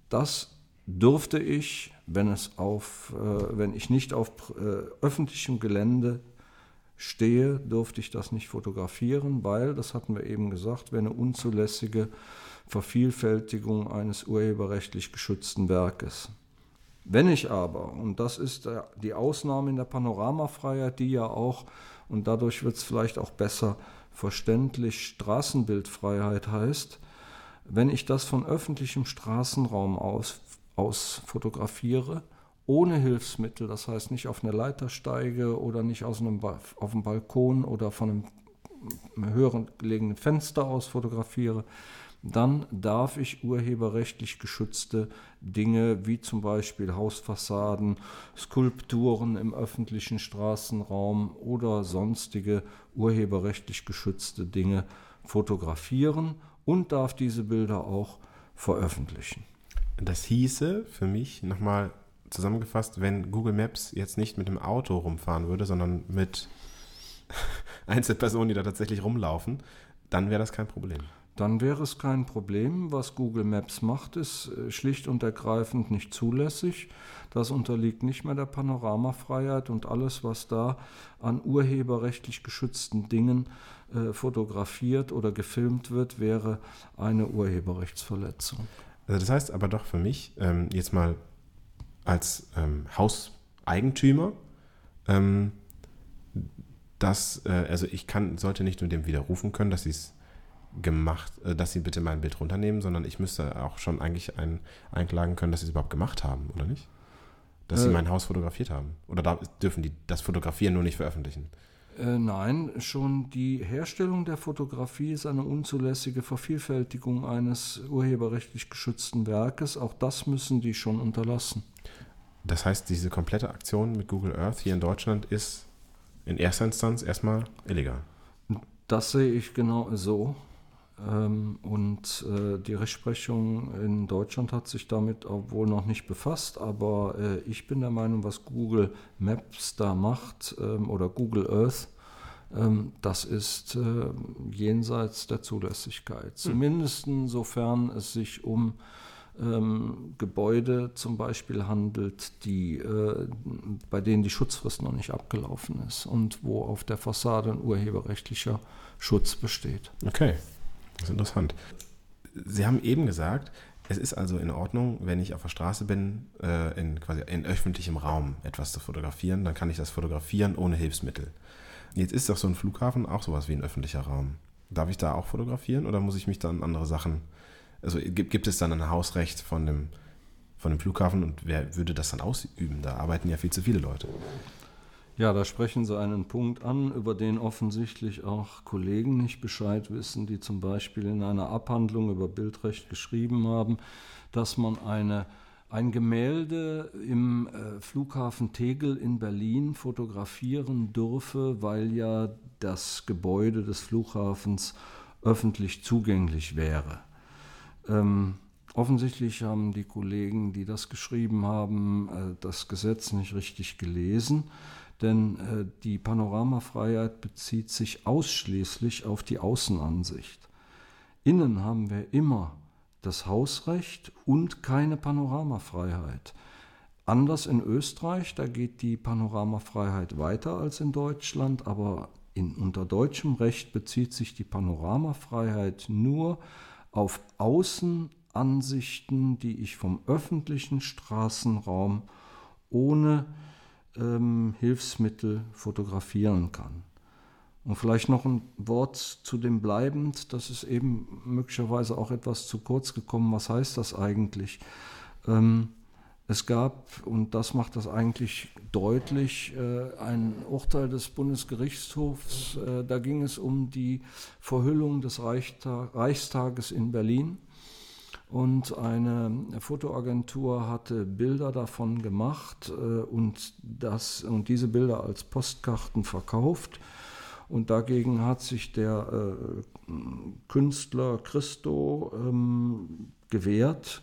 Das dürfte ich, wenn, es auf, äh, wenn ich nicht auf äh, öffentlichem Gelände stehe, dürfte ich das nicht fotografieren, weil, das hatten wir eben gesagt, wäre eine unzulässige Vervielfältigung eines urheberrechtlich geschützten Werkes. Wenn ich aber, und das ist die Ausnahme in der Panoramafreiheit, die ja auch und dadurch wird es vielleicht auch besser verständlich. Straßenbildfreiheit heißt, wenn ich das von öffentlichem Straßenraum aus, aus fotografiere, ohne Hilfsmittel, das heißt nicht auf eine Leiter steige oder nicht aus einem auf dem Balkon oder von einem höheren gelegenen Fenster aus fotografiere, dann darf ich urheberrechtlich geschützte Dinge wie zum Beispiel Hausfassaden, Skulpturen im öffentlichen Straßenraum oder sonstige urheberrechtlich geschützte Dinge fotografieren und darf diese Bilder auch veröffentlichen. Das hieße für mich nochmal zusammengefasst, wenn Google Maps jetzt nicht mit dem Auto rumfahren würde, sondern mit Einzelpersonen, die da tatsächlich rumlaufen, dann wäre das kein Problem dann wäre es kein Problem. Was Google Maps macht, ist äh, schlicht und ergreifend nicht zulässig. Das unterliegt nicht mehr der Panoramafreiheit und alles, was da an urheberrechtlich geschützten Dingen äh, fotografiert oder gefilmt wird, wäre eine Urheberrechtsverletzung. Also das heißt aber doch für mich, ähm, jetzt mal als ähm, Hauseigentümer, ähm, dass, äh, also ich kann, sollte nicht nur dem widerrufen können, dass sie es gemacht, äh, dass sie bitte mein Bild runternehmen, sondern ich müsste auch schon eigentlich ein, einklagen können, dass sie es überhaupt gemacht haben, oder nicht? Dass äh, sie mein Haus fotografiert haben. Oder da, dürfen die das Fotografieren nur nicht veröffentlichen? Äh, nein, schon die Herstellung der Fotografie ist eine unzulässige Vervielfältigung eines urheberrechtlich geschützten Werkes. Auch das müssen die schon unterlassen. Das heißt, diese komplette Aktion mit Google Earth hier in Deutschland ist in erster Instanz erstmal illegal. Das sehe ich genau so. Ähm, und äh, die Rechtsprechung in Deutschland hat sich damit wohl noch nicht befasst, aber äh, ich bin der Meinung, was Google Maps da macht ähm, oder Google Earth, ähm, das ist jenseits der Zulässigkeit. Hm. Zumindest sofern es sich um Gebäude zum Beispiel handelt, die, äh, bei denen die Schutzfrist noch nicht abgelaufen ist und wo auf der Fassade ein urheberrechtlicher Schutz besteht. Okay, das ist interessant. Sie haben eben gesagt, es ist also in Ordnung, wenn ich auf der Straße bin, äh, in, quasi in öffentlichem Raum etwas zu fotografieren, dann kann ich das fotografieren ohne Hilfsmittel. Jetzt ist doch so ein Flughafen auch sowas wie ein öffentlicher Raum. Darf ich da auch fotografieren oder muss ich mich dann andere Sachen, also gibt, gibt es dann ein Hausrecht von dem, von dem Flughafen und wer würde das dann ausüben? Da arbeiten ja viel zu viele Leute. Ja, da sprechen Sie einen Punkt an, über den offensichtlich auch Kollegen nicht Bescheid wissen, die zum Beispiel in einer Abhandlung über Bildrecht geschrieben haben, dass man eine, ein Gemälde im äh, Flughafen Tegel in Berlin fotografieren dürfe, weil ja das Gebäude des Flughafens öffentlich zugänglich wäre. Ähm, offensichtlich haben die Kollegen, die das geschrieben haben, äh, das Gesetz nicht richtig gelesen denn äh, die Panoramafreiheit bezieht sich ausschließlich auf die Außenansicht. Innen haben wir immer das Hausrecht und keine Panoramafreiheit. Anders in Österreich, da geht die Panoramafreiheit weiter als in Deutschland, aber in, unter deutschem Recht bezieht sich die Panoramafreiheit nur auf Außenansichten, die ich vom öffentlichen Straßenraum ohne ähm, Hilfsmittel fotografieren kann. Und vielleicht noch ein Wort zu dem bleibend, das ist eben möglicherweise auch etwas zu kurz gekommen. Was heißt das eigentlich? Ähm, es gab, und das macht das eigentlich deutlich, äh, ein Urteil des Bundesgerichtshofs, äh, da ging es um die Verhüllung des Reichstag, Reichstages in Berlin. Und eine Fotoagentur hatte Bilder davon gemacht äh, und, das, und diese Bilder als Postkarten verkauft. Und dagegen hat sich der äh, Künstler Christo ähm, gewehrt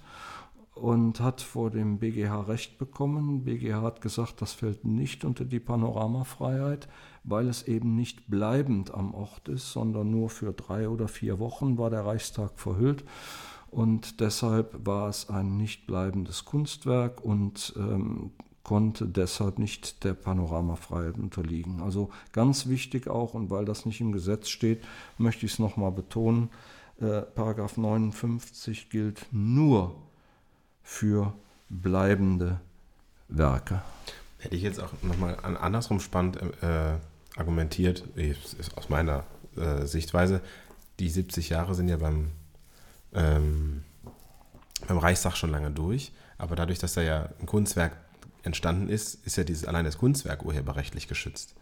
und hat vor dem BGH Recht bekommen. BGH hat gesagt, das fällt nicht unter die Panoramafreiheit, weil es eben nicht bleibend am Ort ist, sondern nur für drei oder vier Wochen war der Reichstag verhüllt und deshalb war es ein nicht bleibendes Kunstwerk und ähm, konnte deshalb nicht der Panoramafreiheit unterliegen. Also ganz wichtig auch, und weil das nicht im Gesetz steht, möchte ich es nochmal betonen, äh, Paragraph 59 gilt nur für bleibende Werke. Hätte ich jetzt auch nochmal andersrum spannend äh, argumentiert, aus meiner äh, Sichtweise, die 70 Jahre sind ja beim ähm, beim Reichstag schon lange durch. Aber dadurch, dass da ja ein Kunstwerk entstanden ist, ist ja dieses allein das Kunstwerk urheberrechtlich geschützt.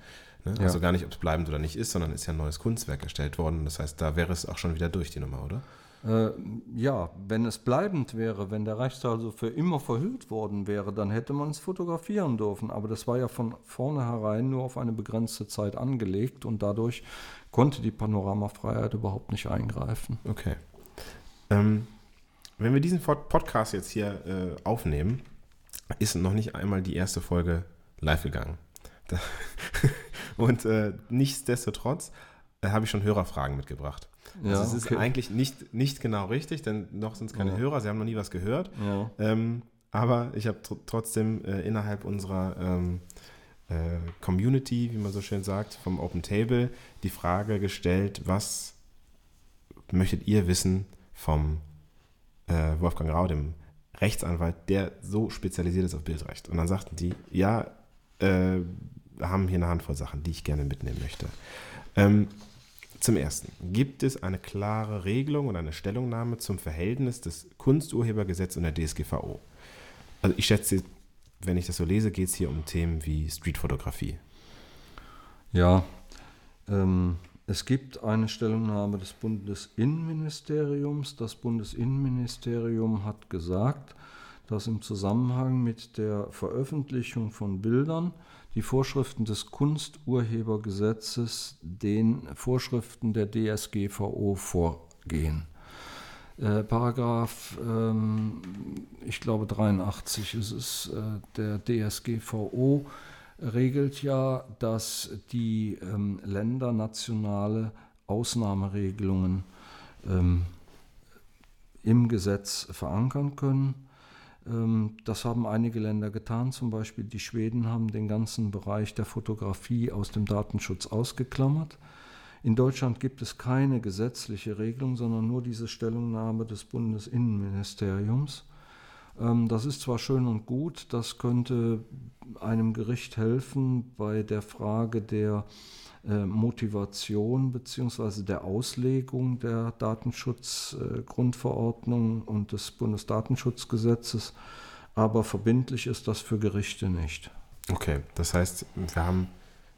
Ne? Ja. Also gar nicht, ob es bleibend oder nicht ist, sondern ist ja ein neues Kunstwerk erstellt worden. Das heißt, da wäre es auch schon wieder durch, die Nummer, oder? Äh, ja, wenn es bleibend wäre, wenn der Reichstag also für immer verhüllt worden wäre, dann hätte man es fotografieren dürfen. Aber das war ja von vornherein nur auf eine begrenzte Zeit angelegt und dadurch konnte die Panoramafreiheit überhaupt nicht eingreifen. Okay. Ähm, wenn wir diesen Podcast jetzt hier äh, aufnehmen, ist noch nicht einmal die erste Folge live gegangen. Und äh, nichtsdestotrotz äh, habe ich schon Hörerfragen mitgebracht. Ja, also es ist okay. eigentlich nicht, nicht genau richtig, denn noch sind es keine ja. Hörer, sie haben noch nie was gehört. Ja. Ähm, aber ich habe tr trotzdem äh, innerhalb unserer ähm, äh, Community, wie man so schön sagt, vom Open Table die Frage gestellt, was möchtet ihr wissen vom äh, Wolfgang Rau, dem Rechtsanwalt, der so spezialisiert ist auf Bildrecht. Und dann sagten die, ja, äh, haben hier eine Handvoll Sachen, die ich gerne mitnehmen möchte. Ähm, zum Ersten, gibt es eine klare Regelung und eine Stellungnahme zum Verhältnis des Kunsturhebergesetzes und der DSGVO? Also ich schätze, wenn ich das so lese, geht es hier um Themen wie Streetfotografie. Ja, ähm, es gibt eine Stellungnahme des Bundesinnenministeriums. Das Bundesinnenministerium hat gesagt, dass im Zusammenhang mit der Veröffentlichung von Bildern die Vorschriften des Kunsturhebergesetzes den Vorschriften der DSGVO vorgehen. Äh, Paragraph, ähm, ich glaube 83 ist es, äh, der DSGVO regelt ja, dass die ähm, Länder nationale Ausnahmeregelungen ähm, im Gesetz verankern können. Ähm, das haben einige Länder getan, zum Beispiel die Schweden haben den ganzen Bereich der Fotografie aus dem Datenschutz ausgeklammert. In Deutschland gibt es keine gesetzliche Regelung, sondern nur diese Stellungnahme des Bundesinnenministeriums. Ähm, das ist zwar schön und gut, das könnte einem Gericht helfen bei der Frage der äh, Motivation bzw. der Auslegung der Datenschutzgrundverordnung und des Bundesdatenschutzgesetzes, aber verbindlich ist das für Gerichte nicht. Okay, das heißt, wir haben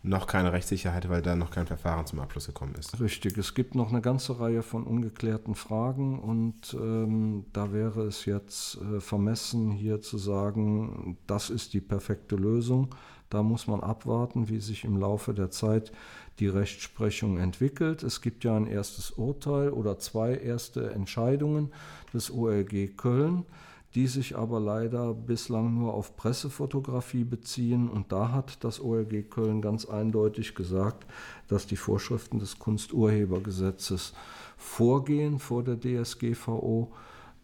noch keine Rechtssicherheit, weil da noch kein Verfahren zum Abschluss gekommen ist. Richtig, es gibt noch eine ganze Reihe von ungeklärten Fragen und ähm, da wäre es jetzt äh, vermessen, hier zu sagen, das ist die perfekte Lösung. Da muss man abwarten, wie sich im Laufe der Zeit die Rechtsprechung entwickelt. Es gibt ja ein erstes Urteil oder zwei erste Entscheidungen des OLG Köln die sich aber leider bislang nur auf Pressefotografie beziehen. Und da hat das OLG Köln ganz eindeutig gesagt, dass die Vorschriften des Kunsturhebergesetzes vorgehen vor der DSGVO.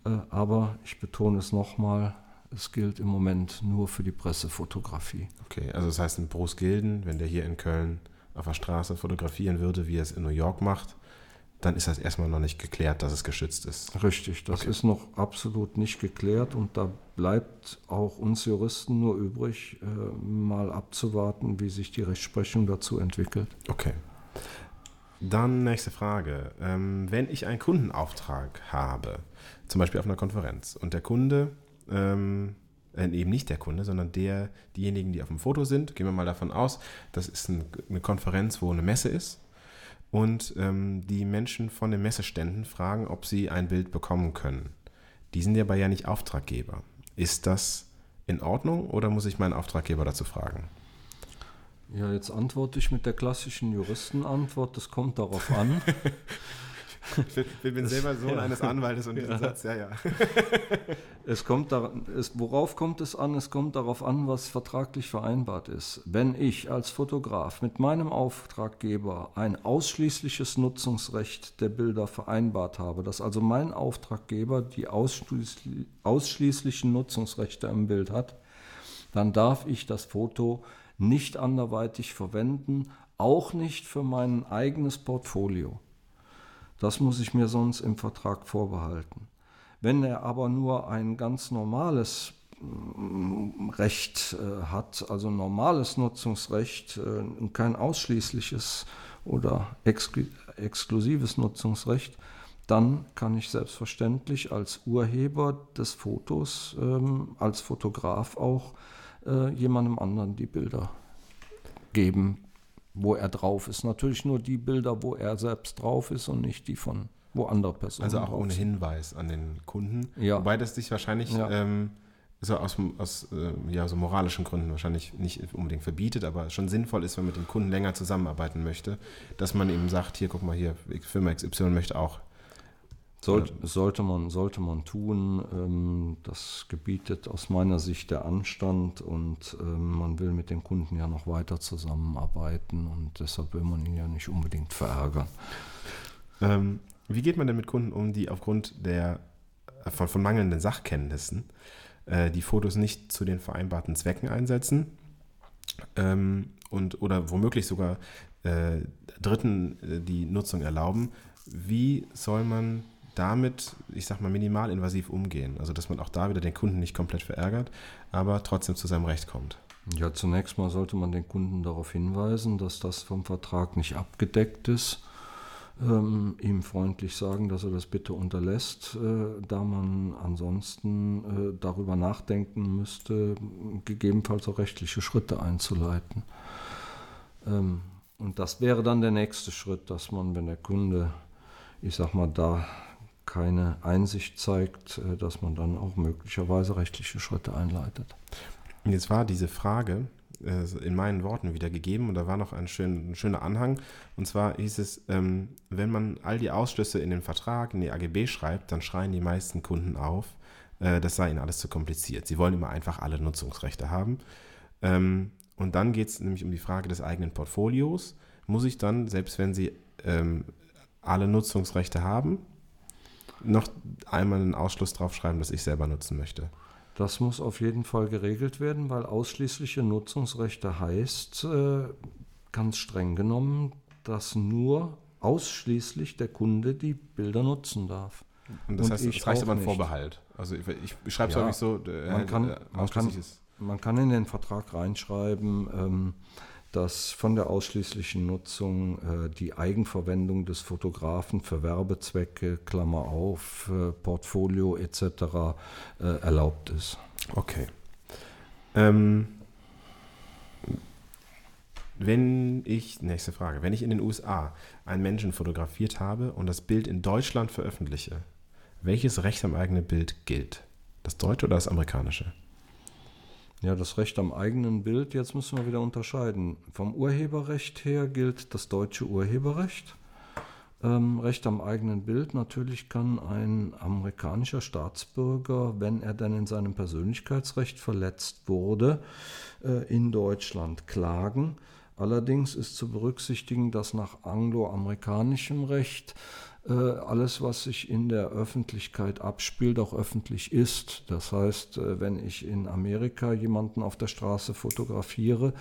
Äh, aber ich betone es nochmal, es gilt im Moment nur für die Pressefotografie. Okay, also das heißt, ein Bruce Gilden, wenn der hier in Köln auf der Straße fotografieren würde, wie er es in New York macht, dann ist das erstmal noch nicht geklärt, dass es geschützt ist. Richtig, das okay. ist noch absolut nicht geklärt und da bleibt auch uns Juristen nur übrig, äh, mal abzuwarten, wie sich die Rechtsprechung dazu entwickelt. Okay. Dann nächste Frage. Ähm, wenn ich einen Kundenauftrag habe, zum Beispiel auf einer Konferenz, und der Kunde, ähm, äh, eben nicht der Kunde, sondern der, diejenigen, die auf dem Foto sind, gehen wir mal davon aus, das ist ein, eine Konferenz, wo eine Messe ist und ähm, die Menschen von den Messeständen fragen, ob sie ein Bild bekommen können. Die sind aber ja nicht Auftraggeber. Ist das in Ordnung oder muss ich meinen Auftraggeber dazu fragen? Ja, jetzt antworte ich mit der klassischen Juristenantwort, das kommt darauf an. Ich bin selber Sohn ja. eines Anwaltes und diesen ja. Satz, ja, ja. Es kommt da, es, worauf kommt es an? Es kommt darauf an, was vertraglich vereinbart ist. Wenn ich als Fotograf mit meinem Auftraggeber ein ausschließliches Nutzungsrecht der Bilder vereinbart habe, dass also mein Auftraggeber die ausschließlich, ausschließlichen Nutzungsrechte im Bild hat, dann darf ich das Foto nicht anderweitig verwenden, auch nicht für mein eigenes Portfolio. Das muss ich mir sonst im Vertrag vorbehalten. Wenn er aber nur ein ganz normales mm, Recht äh, hat, also normales Nutzungsrecht, äh, kein ausschließliches oder exklu exklusives Nutzungsrecht, dann kann ich selbstverständlich als Urheber des Fotos, ähm, als Fotograf auch äh, jemandem anderen die Bilder geben, wo er drauf ist. Natürlich nur die Bilder, wo er selbst drauf ist und nicht die von wo andere Personen. Also auch ohne sind. Hinweis an den Kunden. Ja. Wobei das sich wahrscheinlich ja. ähm, so aus, aus äh, ja, so moralischen Gründen wahrscheinlich nicht unbedingt verbietet, aber schon sinnvoll ist, wenn man mit dem Kunden länger zusammenarbeiten möchte, dass man eben sagt, hier guck mal hier, Firma XY möchte auch sollte, sollte, man, sollte man tun. Ähm, das gebietet aus meiner Sicht der Anstand und ähm, man will mit den Kunden ja noch weiter zusammenarbeiten und deshalb will man ihn ja nicht unbedingt verärgern. Ähm, wie geht man denn mit Kunden um, die aufgrund der, von, von mangelnden Sachkenntnissen äh, die Fotos nicht zu den vereinbarten Zwecken einsetzen und oder womöglich sogar äh, Dritten äh, die Nutzung erlauben? Wie soll man damit, ich sag mal, minimalinvasiv umgehen. Also, dass man auch da wieder den Kunden nicht komplett verärgert, aber trotzdem zu seinem Recht kommt. Ja, zunächst mal sollte man den Kunden darauf hinweisen, dass das vom Vertrag nicht abgedeckt ist. Ähm, ihm freundlich sagen, dass er das bitte unterlässt, äh, da man ansonsten äh, darüber nachdenken müsste, gegebenenfalls auch rechtliche Schritte einzuleiten. Ähm, und das wäre dann der nächste Schritt, dass man, wenn der Kunde, ich sag mal, da keine Einsicht zeigt, äh, dass man dann auch möglicherweise rechtliche Schritte einleitet. Jetzt war diese Frage äh, in meinen Worten wieder gegeben und da war noch ein, schön, ein schöner Anhang. Und zwar hieß es, ähm, wenn man all die Ausschlüsse in den Vertrag, in die AGB schreibt, dann schreien die meisten Kunden auf, äh, das sei ihnen alles zu kompliziert. Sie wollen immer einfach alle Nutzungsrechte haben. Ähm, und dann geht es nämlich um die Frage des eigenen Portfolios. Muss ich dann, selbst wenn Sie ähm, alle Nutzungsrechte haben, noch einmal einen Ausschluss draufschreiben, dass ich selber nutzen möchte? Das muss auf jeden Fall geregelt werden, weil ausschließliche Nutzungsrechte heißt, äh, ganz streng genommen, dass nur ausschließlich der Kunde die Bilder nutzen darf. Und das Und heißt, ich es reicht aber ein. Vorbehalt. Also ich, ich schreibe es Ja, häufig so, äh, man kann- äh, man kann-. Man kann in den Vertrag reinschreiben, ähm, dass von der ausschließlichen Nutzung äh, die Eigenverwendung des Fotografen für Werbezwecke, Klammer auf, äh, Portfolio etc. Äh, erlaubt ist. Okay. Ähm, wenn ich, nächste Frage, wenn ich in den USA einen Menschen fotografiert habe und das Bild in Deutschland veröffentliche, welches Recht am eigenen Bild gilt? Das deutsche oder das amerikanische? Ja, das Recht am eigenen Bild, jetzt müssen wir wieder unterscheiden. Vom Urheberrecht her gilt das deutsche Urheberrecht. Ähm, Recht am eigenen Bild, natürlich kann ein amerikanischer Staatsbürger, wenn er dann in seinem Persönlichkeitsrecht verletzt wurde, äh, in Deutschland klagen. Allerdings ist zu berücksichtigen, dass nach angloamerikanischem Recht alles, was sich in der Öffentlichkeit abspielt, auch öffentlich ist. Das heißt, äh, wenn ich in Amerika jemanden auf der Straße fotografiere,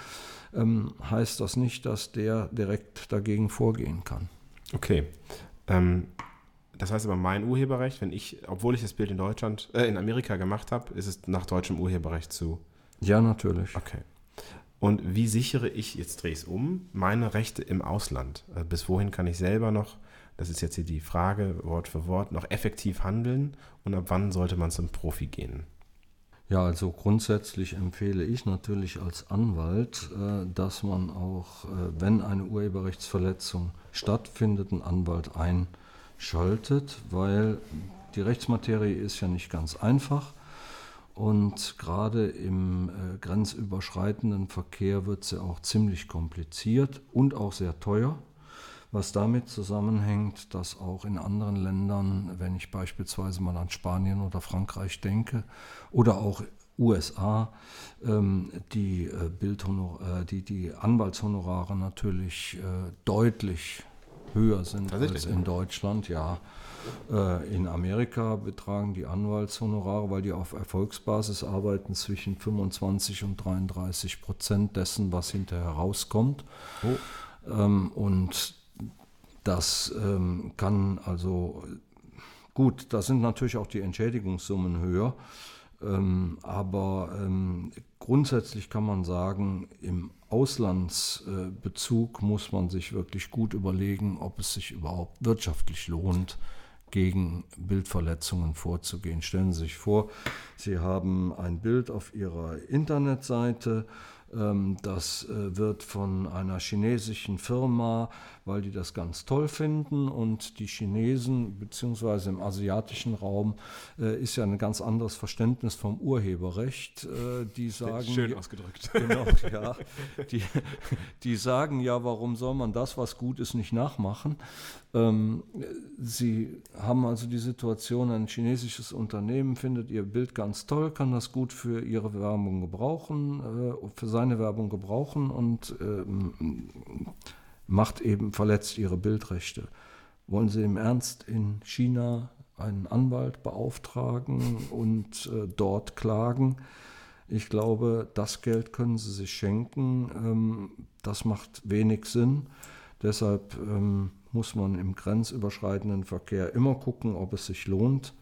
ähm, heißt das nicht, dass der direkt dagegen vorgehen kann. Okay. Ähm, das heißt aber mein Urheberrecht, wenn ich, obwohl ich das Bild in Deutschland, äh, in Amerika gemacht habe, ist es nach deutschem Urheberrecht zu. Ja, natürlich. Okay. Und wie sichere ich, jetzt drehe ich es um, meine Rechte im Ausland? Also bis wohin kann ich selber noch, das ist jetzt hier die Frage, Wort für Wort, noch effektiv handeln und ab wann sollte man zum Profi gehen? Ja, also grundsätzlich empfehle ich natürlich als Anwalt, äh, dass man auch, äh, wenn eine Urheberrechtsverletzung stattfindet, einen Anwalt einschaltet, weil die Rechtsmaterie ist ja nicht ganz einfach. Und gerade im äh, grenzüberschreitenden Verkehr wird sie auch ziemlich kompliziert und auch sehr teuer, was damit zusammenhängt, dass auch in anderen Ländern, wenn ich beispielsweise mal an Spanien oder Frankreich denke, oder auch USA, ähm, die, äh, Bildhonor äh, die, die Anwaltshonorare natürlich äh, deutlich höher sind als in Deutschland, ja. In Amerika betragen die Anwaltshonorare, weil die auf Erfolgsbasis arbeiten, zwischen 25 und 33 Prozent dessen, was hinterher rauskommt. Ähm, Und das ähm, kann also, gut, da sind natürlich auch die Entschädigungssummen höher. Ähm, aber ähm, grundsätzlich kann man sagen, im Auslandsbezug muss man sich wirklich gut überlegen, ob es sich überhaupt wirtschaftlich lohnt, gegen Bildverletzungen vorzugehen. Stellen Sie sich vor, Sie haben ein Bild auf Ihrer Internetseite, ähm, das äh, wird von einer chinesischen Firma, weil die das ganz toll finden und die Chinesen beziehungsweise im asiatischen Raum äh, ist ja ein ganz anderes Verständnis vom Urheberrecht. Äh, Die sagen, Schön ausgedrückt. Genau, ja. Die, die sagen ja, warum soll man das, was gut ist, nicht nachmachen? Ähm, sie haben also die Situation, ein chinesisches Unternehmen findet ihr Bild ganz toll, kann das gut für ihre Werbung gebrauchen, äh, für seine Werbung gebrauchen und ähm, macht eben, verletzt ihre Bildrechte. Wollen Sie im Ernst in China einen Anwalt beauftragen und äh, dort klagen? Ich glaube, das Geld können Sie sich schenken. Ähm, das macht wenig Sinn. Deshalb ähm, muss man im grenzüberschreitenden Verkehr immer gucken, ob es sich lohnt.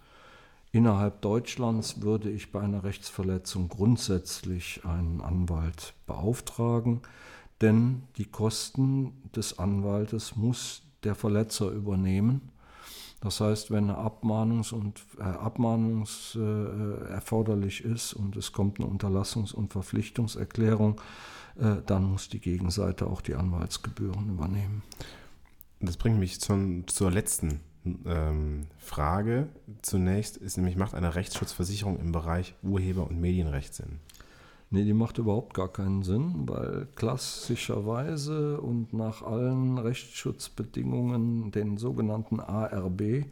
Innerhalb Deutschlands würde ich bei einer Rechtsverletzung grundsätzlich einen Anwalt beauftragen, denn die Kosten des Anwaltes muss der Verletzer übernehmen. Das heißt, wenn eine Abmahnungs- und äh, Abmahnungs äh, erforderlich ist und es kommt eine Unterlassungs- und Verpflichtungserklärung, äh, dann muss die Gegenseite auch die Anwaltsgebühren übernehmen. Das bringt mich zum, zur letzten ähm, Frage. Zunächst ist nämlich, macht eine Rechtsschutzversicherung im Bereich Urheber- und Medienrecht Sinn? Nee, die macht überhaupt gar keinen Sinn, weil klassischerweise und nach allen Rechtsschutzbedingungen, den sogenannten ARB,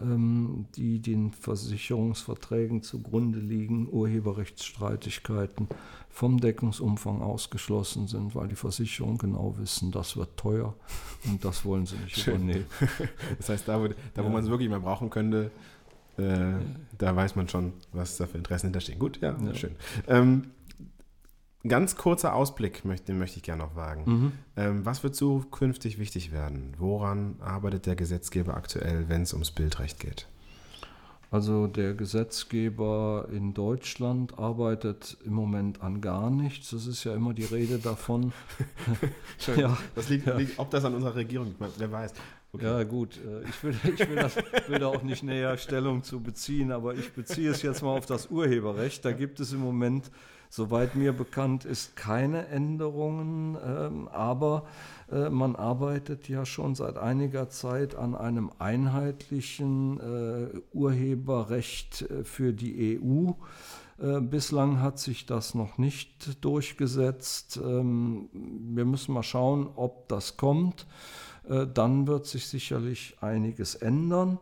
ähm, die den Versicherungsverträgen zugrunde liegen, Urheberrechtsstreitigkeiten vom Deckungsumfang ausgeschlossen sind, weil die Versicherungen genau wissen, das wird teuer und das wollen sie nicht Schön. übernehmen. Das heißt, da, wo, da, wo man es wirklich mal brauchen könnte, äh, da weiß man schon, was da für Interessen hinterstehen. Gut, ja, Ja. schön. Ähm, ganz kurzer Ausblick, möchte, den möchte ich gerne noch wagen. Mhm. Ähm, was wird zukünftig wichtig werden? Woran arbeitet der Gesetzgeber aktuell, wenn es ums Bildrecht geht? Also der Gesetzgeber in Deutschland arbeitet im Moment an gar nichts. Es ist ja immer die Rede davon. Ja, das liegt, ja. liegt, ob das an unserer Regierung liegt, wer weiß. Okay. Ja gut, äh, ich will, ich will, das, will da auch nicht näher Stellung zu beziehen, aber ich beziehe es jetzt mal auf das Urheberrecht. Da gibt es im Moment, soweit mir bekannt ist, keine Änderungen, ähm, aber äh, man arbeitet ja schon seit einiger Zeit an einem einheitlichen äh, Urheberrecht äh, für die EU. Bislang hat sich das noch nicht durchgesetzt. Ähm, Wir müssen mal schauen, ob das kommt. Dann wird sich sicherlich einiges ändern.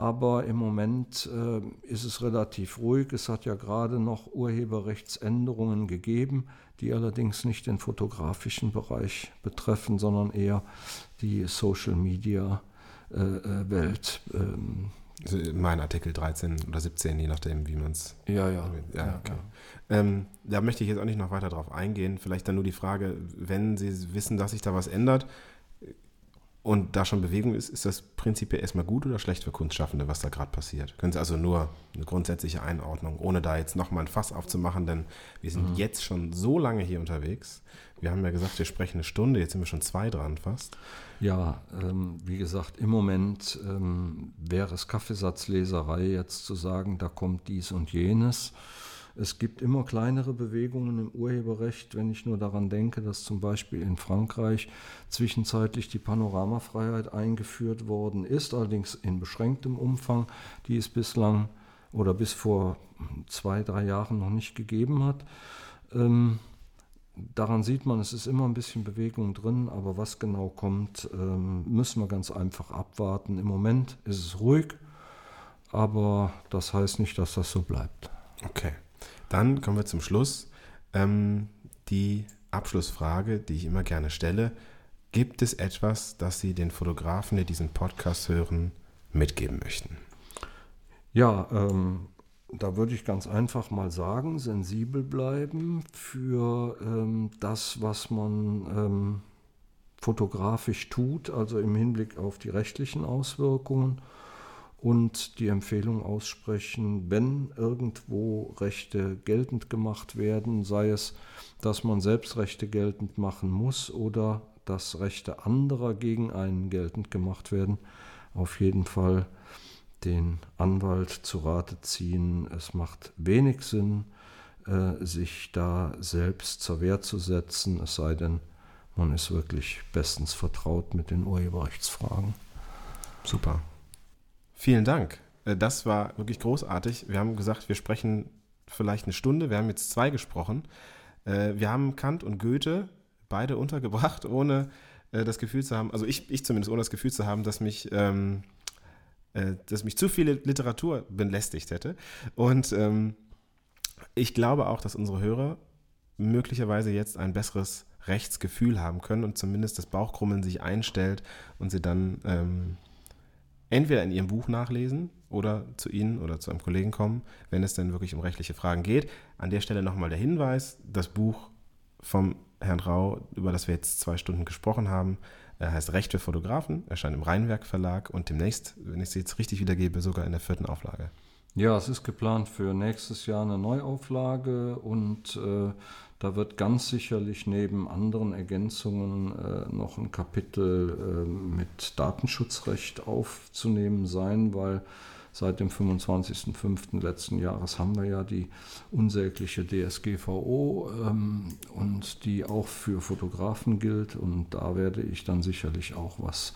Aber im Moment äh, ist es relativ ruhig. Es hat ja gerade noch Urheberrechtsänderungen gegeben, die allerdings nicht den fotografischen Bereich betreffen, sondern eher die Social-Media-Welt. Ähm, Also mein Artikel 13 oder 17, je nachdem, wie man es. ja, ja. Ja, okay. Ähm, da möchte ich jetzt auch nicht noch weiter drauf eingehen. Vielleicht dann nur die Frage, wenn Sie wissen, dass sich da was ändert und da schon Bewegung ist, ist das prinzipiell erstmal gut oder schlecht für Kunstschaffende, was da gerade passiert? Können Sie also nur eine grundsätzliche Einordnung, ohne da jetzt nochmal ein Fass aufzumachen, denn wir sind jetzt schon so lange hier unterwegs. Wir haben ja gesagt, wir sprechen eine Stunde, jetzt sind wir schon zwei dran fast. Ja, ähm, wie gesagt, im Moment ähm, wäre es Kaffeesatzleserei jetzt zu sagen, da kommt dies und jenes. Es gibt immer kleinere Bewegungen im Urheberrecht, wenn ich nur daran denke, dass zum Beispiel in Frankreich zwischenzeitlich die Panoramafreiheit eingeführt worden ist, allerdings in beschränktem Umfang, die es bislang oder bis vor zwei, drei Jahren noch nicht gegeben hat. Ähm, daran sieht man, es ist immer ein bisschen Bewegung drin, aber was genau kommt, ähm, müssen wir ganz einfach abwarten. Im Moment ist es ruhig, aber das heißt nicht, dass das so bleibt. Okay, dann kommen wir zum Schluss. Ähm, die Abschlussfrage, die ich immer gerne stelle. Gibt es etwas, das Sie den Fotografen, die diesen Podcast hören, mitgeben möchten? Ja, ähm, da würde ich ganz einfach mal sagen, sensibel bleiben für ähm, das, was man ähm, fotografisch tut, also im Hinblick auf die rechtlichen Auswirkungen und die Empfehlung aussprechen, wenn irgendwo Rechte geltend gemacht werden, sei es, dass man selbst Rechte geltend machen muss oder dass Rechte anderer gegen einen geltend gemacht werden, auf jeden Fall den Anwalt zu Rate ziehen. Es macht wenig Sinn, äh, sich da selbst zur Wehr zu setzen, es sei denn, man ist wirklich bestens vertraut mit den Urheberrechtsfragen. Super. Vielen Dank. Äh, Das war wirklich großartig. Wir haben gesagt, wir sprechen vielleicht eine Stunde. Wir haben jetzt zwei gesprochen. Äh, Wir haben Kant und Goethe beide untergebracht, ohne äh, das Gefühl zu haben, also ich, ich zumindest ohne das Gefühl zu haben, dass mich, ähm, äh, dass mich zu viele Literatur belästigt hätte. Und ähm, ich glaube auch, dass unsere Hörer möglicherweise jetzt ein besseres Rechtsgefühl haben können und zumindest das Bauchkrummeln sich einstellt und sie dann ähm, entweder in ihrem Buch nachlesen oder zu Ihnen oder zu einem Kollegen kommen, wenn es denn wirklich um rechtliche Fragen geht. An der Stelle nochmal der Hinweis, das Buch vom Herrn Rau, über das wir jetzt zwei Stunden gesprochen haben, äh, heißt Recht für Fotografen, erscheint im Rheinwerk Verlag und demnächst, wenn ich es jetzt richtig wiedergebe, sogar in der vierten Auflage. Ja, es ist geplant für nächstes Jahr eine Neuauflage und äh, da wird ganz sicherlich neben anderen Ergänzungen äh, noch ein Kapitel äh, mit Datenschutzrecht aufzunehmen sein, weil seit dem 25.05. letzten Jahres haben wir ja die unsägliche DSGVO ähm, und die auch für Fotografen gilt und da werde ich dann sicherlich auch was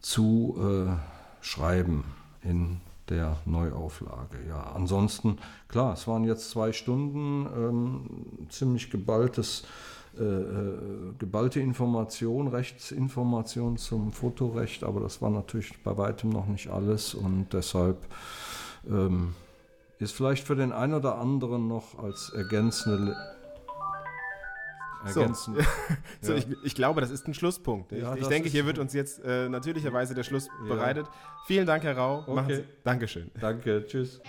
zu äh, schreiben in der Neuauflage. Ja, ansonsten, klar, es waren jetzt zwei Stunden, ähm, ziemlich geballtes äh, äh, geballte Information, Rechtsinformation zum Fotorecht, aber das war natürlich bei weitem noch nicht alles und deshalb ähm, ist vielleicht für den einen oder anderen noch als ergänzende ergänzen. So, ja. ich, ich, glaube, das ist ein Schlusspunkt. Ich, ja, ich denke, hier wird uns jetzt äh, natürlicherweise der Schluss ja. bereitet. Vielen Dank, Herr Rau. Okay. Dankeschön. Danke, tschüss.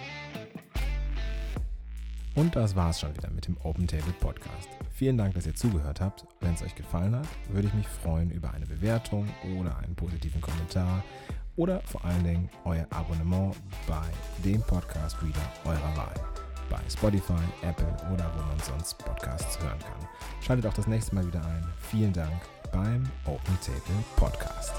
Und das war's schon wieder mit dem Open Table Podcast. Vielen Dank, dass ihr zugehört habt. Wenn es euch gefallen hat, würde ich mich freuen über eine Bewertung oder einen positiven Kommentar oder vor allen Dingen euer Abonnement bei dem Podcast Reader eurer Wahl bei Spotify, Apple oder wo man sonst Podcasts hören kann. Schaltet auch das nächste Mal wieder ein. Vielen Dank beim Open Table Podcast.